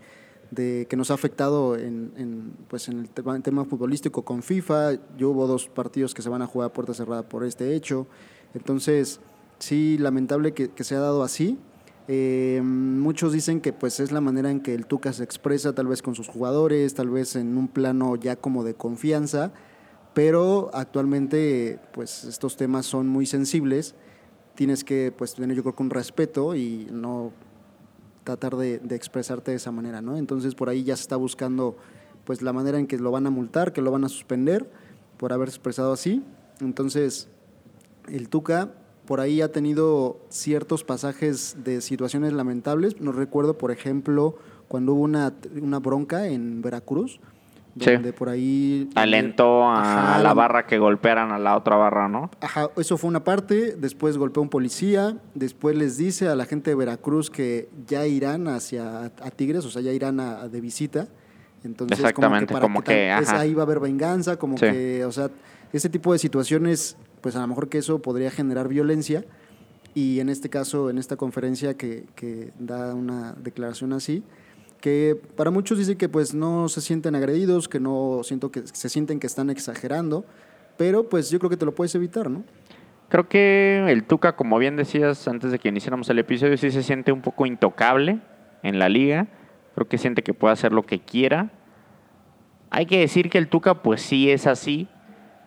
de que nos ha afectado en, en, pues en el tema, futbolístico con FIFA. Yo hubo dos partidos que se van a jugar a puerta cerrada por este hecho. Entonces, sí, lamentable que, que se ha dado así. Eh, muchos dicen que pues es la manera en que el Tuca se expresa, tal vez con sus jugadores, tal vez en un plano ya como de confianza, pero actualmente pues estos temas son muy sensibles. Tienes que pues tener yo creo un respeto y no tratar de, de expresarte de esa manera, ¿no? Entonces por ahí ya se está buscando pues la manera en que lo van a multar, que lo van a suspender por haberse expresado así. Entonces el Tuca por ahí ha tenido ciertos pasajes de situaciones lamentables. No recuerdo, por ejemplo, cuando hubo una, una bronca en Veracruz, Sí. donde por ahí... Alentó a Ajá, la la- barra que golpearan a la otra barra, ¿no? Ajá, eso fue una parte, después golpeó a un policía, después les dice a la gente de Veracruz que ya irán hacia a Tigres, o sea, ya irán a, a de visita. Entonces, Exactamente, para como que, es- ajá. ahí va a haber venganza, como Sí. que, o sea, ese tipo de situaciones, pues a lo mejor que eso podría generar violencia. Y en este caso, en esta conferencia que, que da una declaración así, que para muchos dice que pues no se sienten agredidos, que no siento que se sienten que están exagerando, pero pues yo creo que te lo puedes evitar, ¿no? Creo que el Tuca, como bien decías antes de que iniciáramos el episodio, sí se siente un poco intocable en la liga. Creo que siente que puede hacer lo que quiera. Hay que decir que el Tuca, pues sí es así,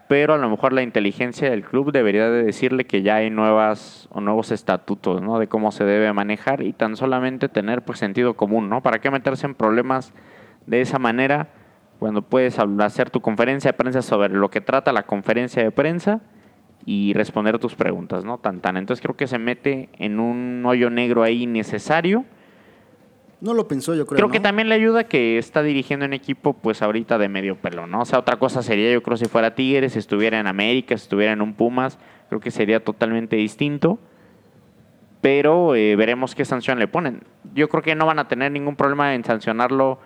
pero a lo mejor la inteligencia del club debería de decirle que ya hay nuevas o nuevos estatutos, ¿no? De cómo se debe manejar y tan solamente tener pues sentido común, ¿no? ¿Para qué meterse en problemas de esa manera cuando puedes hacer tu conferencia de prensa sobre lo que trata la conferencia de prensa y responder tus preguntas, ¿no? Tan tan. Entonces creo que se mete en un hoyo negro ahí innecesario. No lo pensó, yo creo. Creo que ¿no? también le ayuda que está dirigiendo un equipo, pues ahorita de medio pelo, ¿no? O sea, otra cosa sería, yo creo, si fuera Tigres, si estuviera en América, si estuviera en un Pumas, creo que sería totalmente distinto. Pero eh, veremos qué sanción le ponen. Yo creo que no van a tener ningún problema en sancionarlo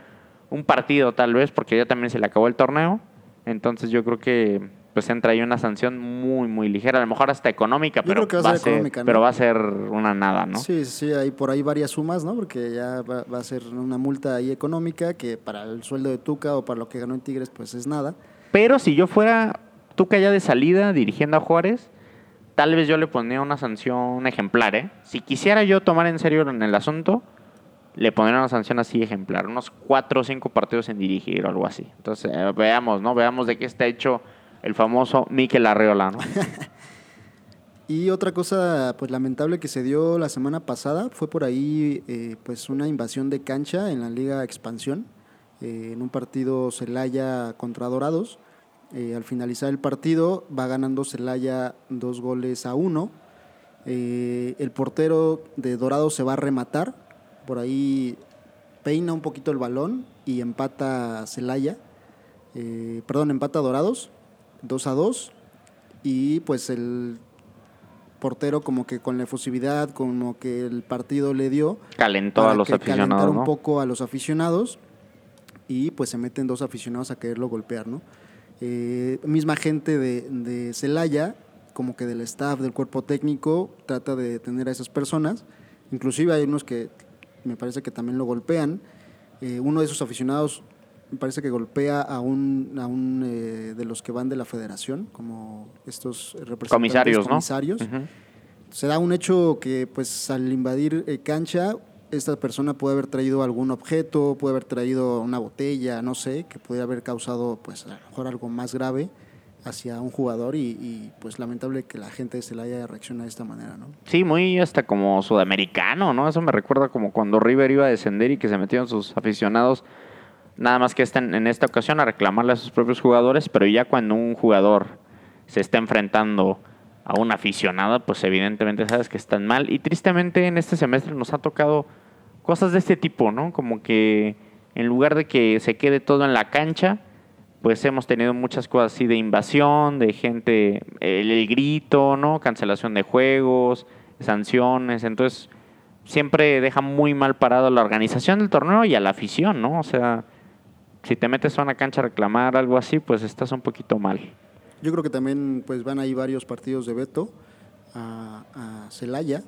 un partido, tal vez, porque ya también se le acabó el torneo. Entonces yo creo que pues entra ahí una sanción muy, muy ligera, a lo mejor hasta económica, Yo pero creo que va a ser económica, ¿no? pero va a ser una nada, ¿no? Sí, sí, hay por ahí varias sumas, ¿no? Porque ya va, va a ser una multa ahí económica que para el sueldo de Tuca o para lo que ganó en Tigres, pues es nada. Pero si yo fuera Tuca ya de salida dirigiendo a Juárez, tal vez yo le pondría una sanción ejemplar, ¿eh? Si quisiera yo tomar en serio en el asunto, le pondría una sanción así ejemplar, unos cuatro o cinco partidos sin dirigir o algo así. Entonces, eh, veamos, ¿no? Veamos de qué está hecho el famoso Mikel Arriola, ¿no? Y otra cosa, pues lamentable que se dio la semana pasada fue por ahí, eh, pues una invasión de cancha en la Liga Expansión, eh, en un partido Celaya contra Dorados. Eh, al finalizar el partido va ganando Celaya dos goles a uno. El portero de Dorados se va a rematar, por ahí peina un poquito el balón y empata Celaya, perdón, empata Dorados, 2 a 2 y pues el portero como que con la efusividad, como que el partido le dio. Calentó para a los que aficionados, un poco a los aficionados y pues se meten dos aficionados a quererlo golpear, ¿no? Eh, misma gente de, de Celaya, como que del staff, del cuerpo técnico, trata de detener a esas personas. Inclusive hay unos que me parece que también lo golpean. Eh, uno de esos aficionados parece que golpea a un, a un eh, de los que van de la federación, como estos representantes Comisarios, ¿no? comisarios. Ujú. Se da un hecho que pues al invadir eh, cancha, esta persona puede haber traído algún objeto, puede haber traído una botella, no sé, que puede haber causado pues a lo mejor algo más grave hacia un jugador y, y, pues lamentable que la gente se la haya reaccionado de esta manera, ¿no? Sí, muy hasta como sudamericano, ¿no? Eso me recuerda como cuando River iba a descender y que se metieron sus aficionados, nada más que esta- en esta ocasión a reclamarle a sus propios jugadores, pero ya cuando un jugador se está enfrentando a una aficionada, pues evidentemente sabes que están mal. Y tristemente en este semestre nos ha tocado cosas de este tipo, ¿no? Como que en lugar de que se quede todo en la cancha, pues hemos tenido muchas cosas así de invasión, de gente, el, el grito, ¿no? Cancelación de juegos, sanciones, entonces siempre deja muy mal parado la organización del torneo y a la afición, ¿no? O sea, si te metes a una cancha a reclamar algo así, pues estás un poquito mal. Yo creo que también pues van ahí varios partidos de veto a, a Celaya,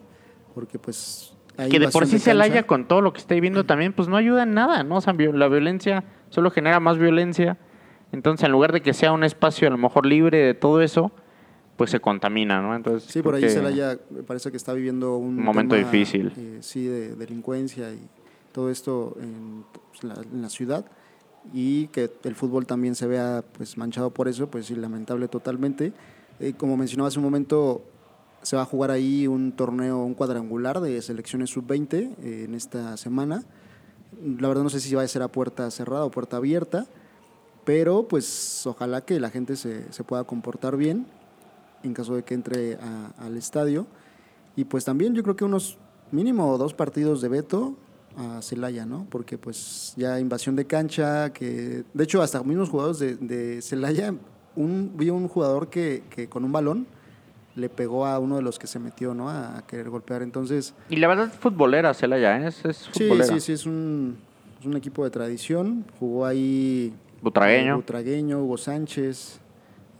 porque pues... hay que de por sí. Celaya con todo lo que está viviendo también, pues no ayuda en nada, ¿no? O sea, la violencia solo genera más violencia. Entonces, en lugar de que sea un espacio a lo mejor libre de todo eso, pues se contamina, ¿no? Entonces, Sí, por ahí Celaya parece que está viviendo un, Un momento tema, difícil. eh, sí, de delincuencia y todo esto en, pues, la, en la ciudad y que el fútbol también se vea pues manchado por eso, pues sí, lamentable totalmente. Eh, como mencionaba hace un momento, se va a jugar ahí un torneo, un cuadrangular de selecciones sub-20 eh, en esta semana. La verdad no sé si va a ser a puerta cerrada o puerta abierta, pero pues ojalá que la gente se, se pueda comportar bien en caso de que entre a- al estadio. Y pues también yo creo que unos mínimo dos partidos de veto a Celaya, ¿no? Porque pues ya invasión de cancha, que de hecho hasta mismos jugadores de, de Celaya, un, vi un jugador que, que con un balón le pegó a uno de los que se metió, ¿no? A, a querer golpear. Entonces, Y la verdad es futbolera Celaya, ¿eh? es, es sí, futbolera. sí, sí, es un, es un equipo de tradición. Jugó ahí Butragueño. Butragueño, Hugo Sánchez.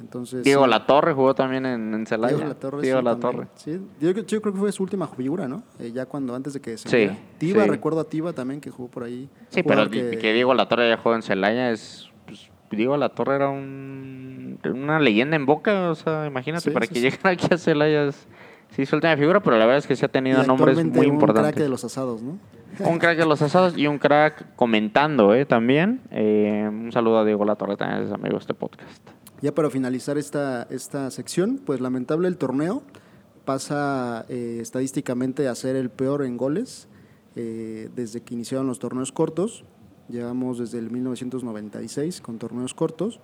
Entonces, Diego sí. Latorre jugó también en, Celaya. Diego Latorre. Diego sí, Latorre. también. Sí, yo, yo creo que fue su última figura, ¿no? Eh, ya cuando, antes de que se Sí. Tiva, sí. recuerdo a Tiva también que jugó por ahí. Sí, pero que... que Diego Latorre ya jugó en Celaya es... Pues, Diego Latorre era un, una leyenda en Boca, o sea, imagínate, para que llegara aquí a Celaya es... Sí, su última figura, pero la verdad es que sí ha y tenido nombres muy un importantes. crack de los asados, ¿no? Un crack de los asados y un crack comentando, ¿eh? También. Eh, un saludo a Diego Latorre, también es amigo de este podcast. Ya para finalizar esta, esta sección, pues lamentable el torneo pasa eh, estadísticamente a ser el peor en goles eh, desde que iniciaron los torneos cortos. Llevamos desde el 1996 con torneos cortos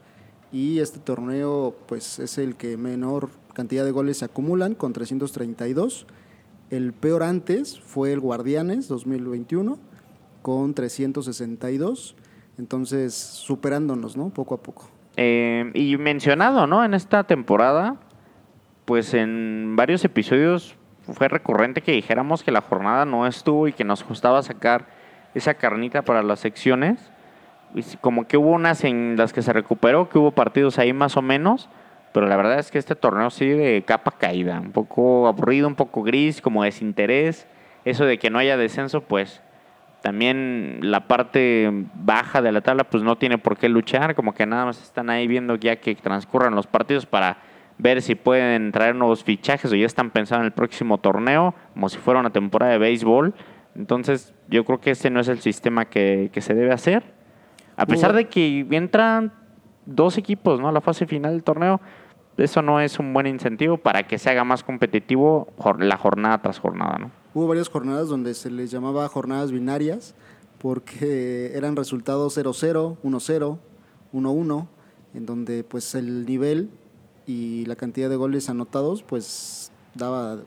y este torneo pues es el que menor cantidad de goles se acumulan con 332. El peor antes fue el Guardianes 2021 con 362. Entonces superándonos, ¿no? Poco a poco. Eh, y mencionado, ¿no? En esta temporada, pues en varios episodios fue recurrente que dijéramos que la jornada no estuvo y que nos costaba sacar esa carnita para las secciones. Como que hubo unas en las que se recuperó, que hubo partidos ahí más o menos, pero la verdad es que este torneo sigue de capa caída, un poco aburrido, un poco gris, como desinterés. Eso de que no haya descenso, pues también la parte baja de la tabla pues no tiene por qué luchar, como que nada más están ahí viendo ya que transcurran los partidos para ver si pueden traer nuevos fichajes o ya están pensando en el próximo torneo, como si fuera una temporada de béisbol. Entonces yo creo que ese no es el sistema que, que se debe hacer. A pesar de que entran dos equipos ¿no? a la fase final del torneo, eso no es un buen incentivo para que se haga más competitivo la jornada tras jornada. ¿no? Hubo varias jornadas donde se les llamaba jornadas binarias porque eran resultados 0-0, 1-0, 1-1, en donde pues el nivel y la cantidad de goles anotados pues daba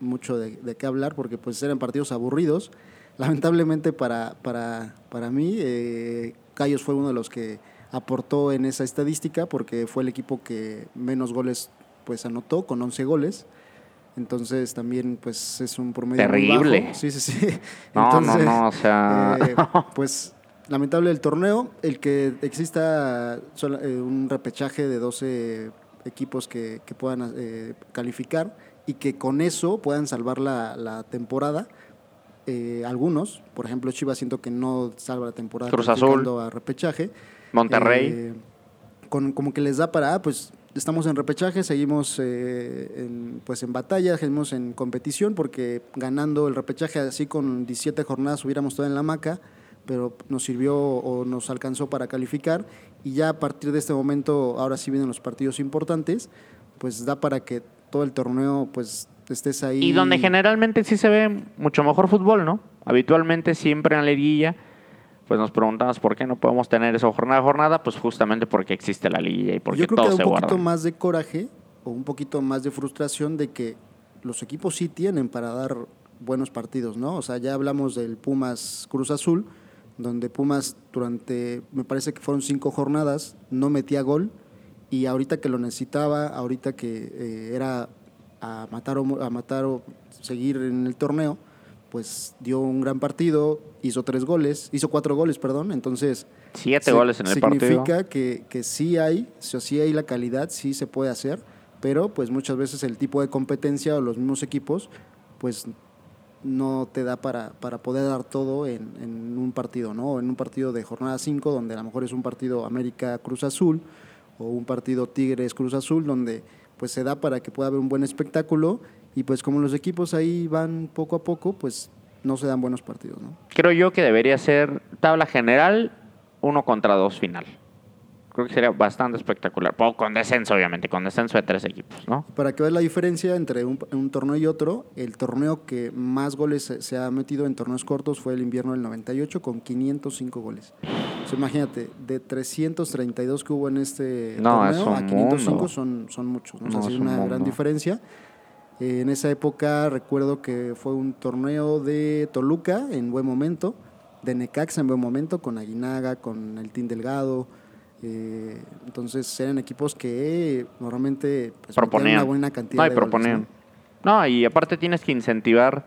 mucho de, qué hablar porque pues eran partidos aburridos. Lamentablemente para, para, para mí, eh, Cayos fue uno de los que aportó en esa estadística porque fue el equipo que menos goles pues anotó con 11 goles. Entonces también pues es un promedio muy Terrible. bajo. Sí, sí, sí. No, no, Entonces, no, o sea, eh, pues lamentable el torneo, el que exista eh, un repechaje de 12 equipos que, que puedan eh, calificar y que con eso puedan salvar la, la temporada. Eh, algunos, por ejemplo Chivas siento que no salva la temporada Cruz calificando a repechaje. Monterrey. Eh, con, como que les da para, ah, pues estamos en repechaje, seguimos eh, en, pues en batalla, seguimos en competición, porque ganando el repechaje así con 17 jornadas hubiéramos estado en la maca, pero nos sirvió o nos alcanzó para calificar y ya a partir de este momento, ahora sí vienen los partidos importantes, pues da para que todo el torneo pues estés ahí. Y donde generalmente sí se ve mucho mejor fútbol, ¿no? Habitualmente siempre en la liguilla, pues nos preguntamos por qué no podemos tener eso jornada a jornada, pues justamente porque existe la liguilla y porque Yo creo todo que da se un poquito guarda. más de coraje o un poquito más de frustración de que los equipos sí tienen para dar buenos partidos, ¿no? O sea, ya hablamos del Pumas Cruz Azul, donde Pumas durante, me parece que fueron cinco jornadas, no metía gol y ahorita que lo necesitaba, ahorita que eh, era a matar, o, a matar o seguir en el torneo, pues dio un gran partido, hizo tres goles, hizo cuatro goles, perdón, entonces... Siete goles en el partido. Significa que, que sí hay, sí hay la calidad, sí se puede hacer, pero pues muchas veces el tipo de competencia o los mismos equipos, pues no te da para, para poder dar todo en, en un partido, ¿no? En un partido de jornada 5, donde a lo mejor es un partido América Cruz Azul, o un partido Tigres Cruz Azul, donde pues se da para que pueda haber un buen espectáculo, y pues como los equipos ahí van poco a poco, pues no se dan buenos partidos, ¿no? Creo yo que debería ser tabla general, uno contra dos final. Creo que sería bastante espectacular. Poco con descenso, obviamente, con descenso de tres equipos, ¿no? Para que veas la diferencia entre un, un torneo y otro, el torneo que más goles se, se ha metido en torneos cortos fue el invierno del 98 con 505 goles. Imagínate, de 332 que hubo en este No, torneo a 505 mundo. son, son muchos. ¿no? O sea, No, sí es un una gran diferencia. Eh, en esa época recuerdo que fue un torneo de Toluca en buen momento, de Necaxa en buen momento, con Aguinaga, con el Team Delgado. eh, entonces eran equipos que normalmente pues, proponían. una buena cantidad no, y de goles, proponían. ¿no? ¿no? y aparte tienes que incentivar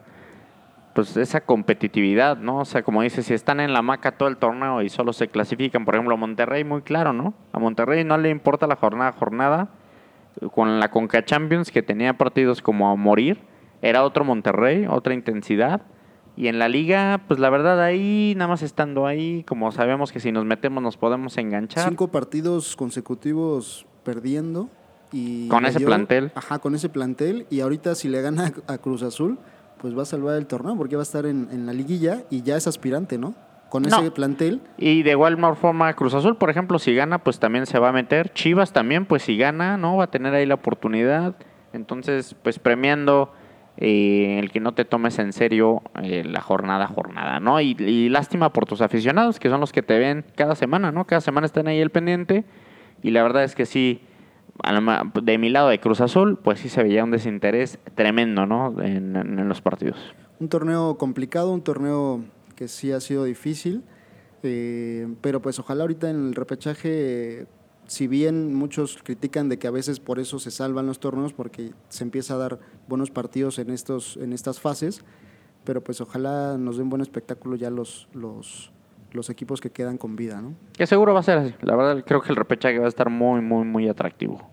pues esa competitividad, ¿no? O sea, como dices, si están en la maca todo el torneo y solo se clasifican, por ejemplo, a Monterrey, muy claro, ¿no? A Monterrey no le importa la jornada a jornada. Con la Conca Champions, que tenía partidos como a morir, era otro Monterrey, otra intensidad. Y en la liga, pues la verdad ahí, nada más estando ahí, como sabemos que si nos metemos nos podemos enganchar. Cinco partidos consecutivos perdiendo. Y Con ese plantel. Ajá, con ese plantel. Y ahorita si le gana a Cruz Azul, pues va a salvar el torneo porque va a estar en, en la liguilla y ya es aspirante, ¿no? Con No. ese plantel. Y de igual forma, Cruz Azul, por ejemplo, si gana, pues también se va a meter. Chivas también, pues si gana, ¿no? Va a tener ahí la oportunidad. Entonces, pues premiando eh, el que no te tomes en serio eh, la jornada a jornada, ¿no? Y, y lástima por tus aficionados, que son los que te ven cada semana, ¿no? Cada semana están ahí el pendiente. Y la verdad es que sí, de mi lado de Cruz Azul, pues sí se veía un desinterés tremendo, ¿no? En los partidos. Un torneo complicado, un torneo que sí ha sido difícil. eh, pero pues ojalá ahorita en el repechaje, si bien muchos critican de que a veces por eso se salvan los torneos, porque se empieza a dar buenos partidos en, estos, en estas fases, pero pues ojalá nos den buen espectáculo ya los, los, los equipos que quedan con vida, ¿no? Que seguro va a ser así. La verdad, creo que el repechaje va a estar muy, muy, muy atractivo.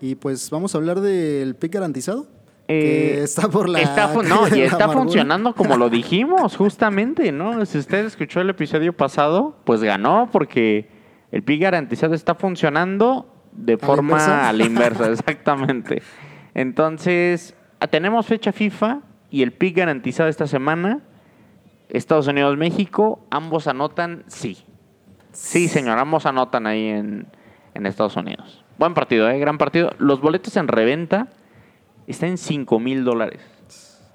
Y pues vamos a hablar del pick garantizado. Eh, que está por la. Está no, y está amargura. funcionando como lo dijimos, justamente, ¿no? Si usted escuchó el episodio pasado, pues ganó porque el PIB garantizado está funcionando de forma a la inversa, exactamente. Entonces, ah, tenemos fecha FIFA y el PIB garantizado esta semana, Estados Unidos, México, ambos anotan sí. Sí, señor, ambos anotan ahí en, en Estados Unidos. Buen partido, ¿eh? Gran partido. Los boletos en reventa están en 5 mil dólares.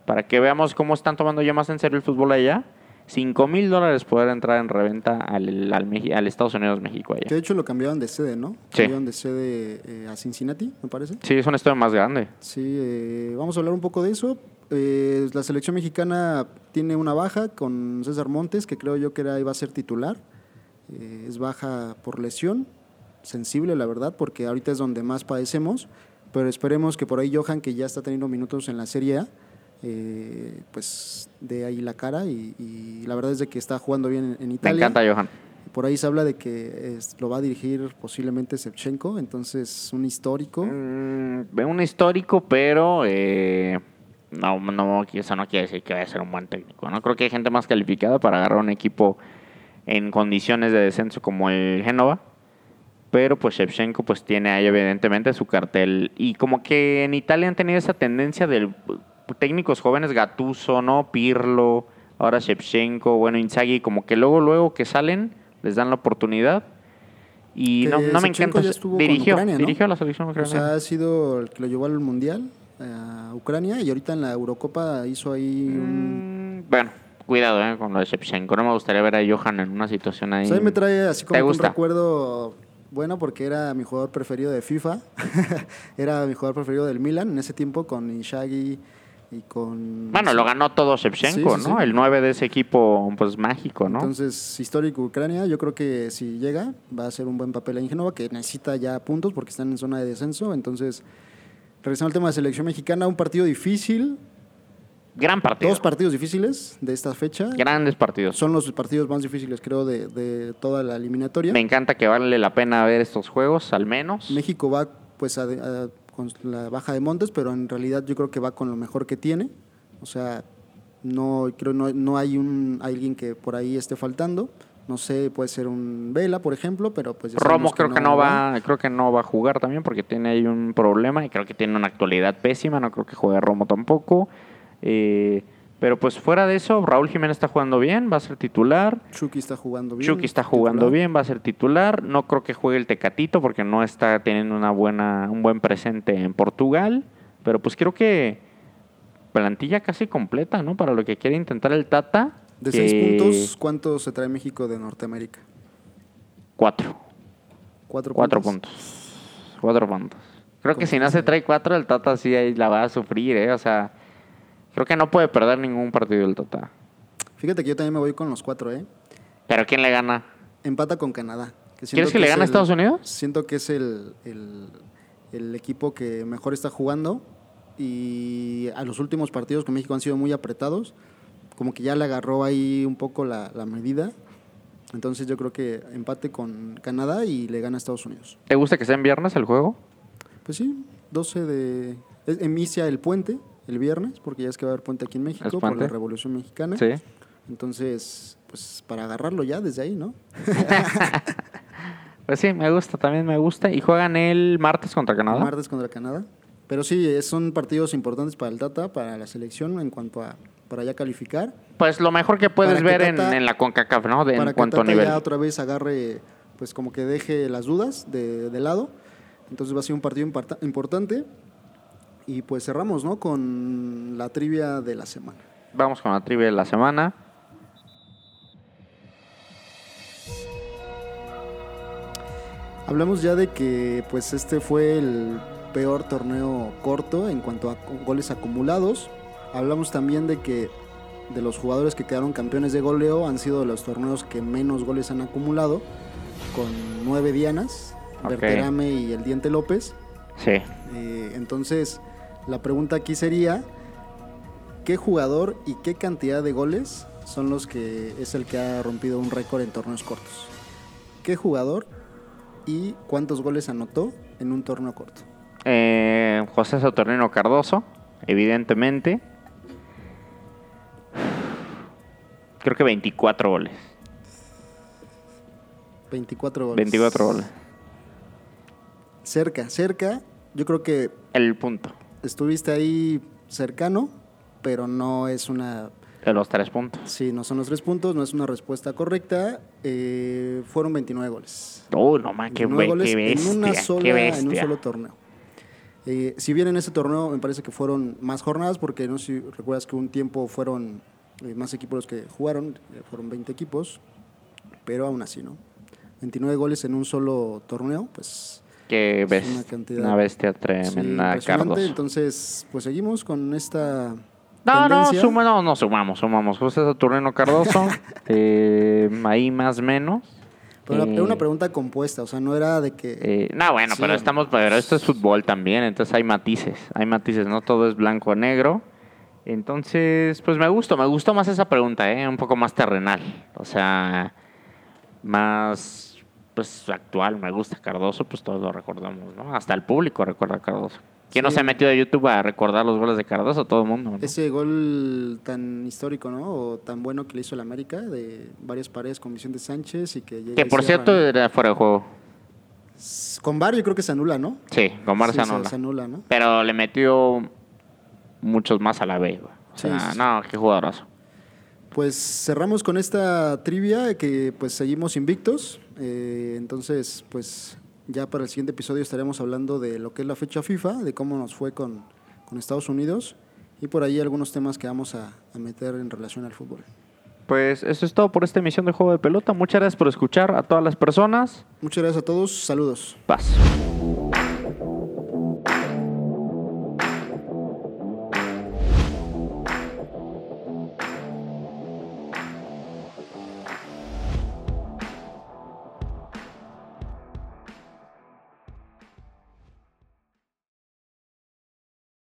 Para que veamos cómo están tomando ya más en serio el fútbol allá. 5 mil dólares poder entrar en reventa al, al, Meji- al Estados Unidos, México allá. Que de hecho lo cambiaron de sede, ¿no? Sí. Cambiaron de sede eh, a Cincinnati, me parece. Sí, es un estadio más grande. Sí, eh, vamos a hablar un poco de eso. Eh, la selección mexicana tiene una baja con César Montes, que creo yo que era, iba a ser titular. Eh, es baja por lesión, sensible la verdad, porque ahorita es donde más padecemos. Pero esperemos que por ahí Johan, que ya está teniendo minutos en la Serie A, eh, pues de ahí la cara. Y, y la verdad es de que está jugando bien en, en Me Italia. encanta, Johan. Por ahí se habla de que es- lo va a dirigir posiblemente Shevchenko, entonces un histórico. Mm, un histórico, pero eh, no, no, eso no quiere decir que vaya a ser un buen técnico. No creo que hay gente más calificada para agarrar un equipo en condiciones de descenso como el Génova. Pero pues Shevchenko pues tiene ahí evidentemente su cartel. Y como que en Italia han tenido esa tendencia de técnicos jóvenes, Gattuso, ¿no? Pirlo, ahora Shevchenko, bueno, Inzaghi, como que luego, luego que salen, les dan la oportunidad. Y no, no me encanta. Dirigió, Ucrania, ¿no? dirigió a la selección O ucraniana. sea, ha sido el que lo llevó al Mundial, a Ucrania, y ahorita en la Eurocopa hizo ahí un... Mm, bueno, cuidado eh, con lo de Shevchenko. No me gustaría ver a Johan en una situación ahí. O sea, me trae así ¿Te como un recuerdo bueno porque era mi jugador preferido de FIFA, era mi jugador preferido del Milan en ese tiempo con Inzaghi, y con... Bueno, lo ganó todo Shevchenko, Sí, sí, ¿no? sí. El 9 de ese equipo, pues mágico, ¿no? Entonces, histórico Ucrania, yo creo que si llega, va a ser un buen papel en Génova, que necesita ya puntos porque están en zona de descenso. Entonces, regresando al tema de selección mexicana, un partido difícil, Gran partido. dos partidos difíciles de esta fecha. Grandes partidos. Son los partidos más difíciles, creo, de, de toda la eliminatoria. Me encanta que vale la pena ver estos juegos, al menos. México va pues a- a- con la baja de Montes, pero en realidad yo creo que va con lo mejor que tiene. O sea, no creo no, no hay un alguien que por ahí esté faltando. No sé, puede ser un Vela, por ejemplo, pero pues Romo creo que no va, creo que no va a jugar también porque tiene ahí un problema y creo que tiene una actualidad pésima, no creo que juegue Romo tampoco. Eh, pero pues fuera de eso, Raúl Jiménez está jugando bien, va a ser titular. Chucky está jugando bien. Chucky está jugando titular. bien, va a ser titular. No creo que juegue el Tecatito porque no está teniendo una buena, un buen presente en Portugal. Pero pues creo que plantilla casi completa, ¿no? Para lo que quiere intentar el Tata. De que- seis puntos, ¿cuánto se trae México de Norteamérica? Cuatro. Cuatro, Cuatro puntos. puntos. Cuatro puntos. Creo que si no se trae cuatro, el Tata sí ahí la va a sufrir, ¿eh? O sea, creo que no puede perder ningún partido el Tata. Fíjate que yo también me voy con los cuatro, ¿eh? Pero ¿quién le gana? Empata con Canadá. que ¿Quieres que le gane a Estados Unidos? Siento que es el, el- el equipo que mejor está jugando y a los últimos partidos con México han sido muy apretados. Como que ya le agarró ahí un poco la, la medida. Entonces yo creo que empate con Canadá y le gana a Estados Unidos. ¿Te gusta que sea en viernes el juego? Pues sí, 12 de... Inicia el puente el viernes, porque ya es que va a haber puente aquí en México por la Revolución Mexicana. Sí. Entonces, pues para agarrarlo ya desde ahí, ¿no? Pues sí, me gusta, también me gusta. Y juegan el martes contra Canadá. Martes contra Canadá. Pero sí, son partidos importantes para el Tata, para la selección, en cuanto a para ya calificar. Pues lo mejor que puedes Para ver en, Tata- en la CONCACAF, ¿no? De, para en que cuanto a nivel. ya otra vez agarre, pues como que deje las dudas de, de lado. Entonces va a ser un partido importa- importante. Y pues cerramos, ¿no? Con la trivia de la semana. Vamos con la trivia de la semana. Hablamos ya de que pues este fue el peor torneo corto en cuanto a goles acumulados. Hablamos también de que de los jugadores que quedaron campeones de goleo han sido los torneos que menos goles han acumulado, con nueve dianas, Ok. Berterame y el Diente López. Sí. Eh, entonces, la pregunta aquí sería, ¿qué jugador y qué cantidad de goles son los que es el que ha rompido un récord en torneos cortos? ¿Qué jugador y cuántos goles anotó en un torneo corto? Eh, José Saturnino Cardoso, evidentemente. Creo que 24 goles. 24 goles. 24 goles. Cerca, cerca. Yo creo que El punto. Estuviste ahí cercano, pero no es una De los tres puntos. Sí, no son los tres puntos, no es una respuesta correcta. Eh, fueron 29 goles. Uy, no más, qué, 29 be- goles qué bestia. en una qué sola, en un solo torneo. Eh, si bien en ese torneo me parece que fueron más jornadas, porque no sé si recuerdas que un tiempo fueron eh, más equipos los que jugaron, eh, fueron 20 equipos, pero aún así, ¿no? 29 goles en un solo torneo, pues Qué Es bestia. una cantidad- Una bestia sí, tremenda, impresionante. Cardoso. Entonces, pues seguimos con esta No, no, suma, no, no sumamos, sumamos. José Saturnino Cardoso, eh, ahí más menos. Pero era- Eh, era una pregunta compuesta, o sea, no era de que... eh, no, bueno, Sí, pero estamos, pero esto es fútbol también, entonces hay matices, hay matices, no todo es blanco o negro. Entonces, pues me gustó, me gustó más esa pregunta, ¿eh? un poco más terrenal, o sea, más, pues actual, me gusta Cardoso, pues todos lo recordamos, ¿no? Hasta el público recuerda a Cardoso. ¿Quién no se ha metido a YouTube a recordar los goles de Cardoso? Todo el mundo. ¿no? Ese gol tan histórico, ¿no? O tan bueno que le hizo el América, de varias paredes con Vicente Sánchez y que Que por cierto era fuera de juego. Con VAR yo creo que se anula, ¿no? Sí, con Sí, se- anula. se anula, ¿no? Pero le metió muchos más a la B. güey. O sea, sí. no, qué jugadorazo. Pues cerramos con esta trivia que pues seguimos invictos. Eh, entonces, pues ya para el siguiente episodio estaremos hablando de lo que es la fecha FIFA, de cómo nos fue con, con Estados Unidos y por ahí algunos temas que vamos a, a meter en relación al fútbol. Pues eso es todo por esta emisión de Juego de Pelota. Muchas gracias por escuchar a todas las personas. Muchas gracias a todos, saludos. Paz.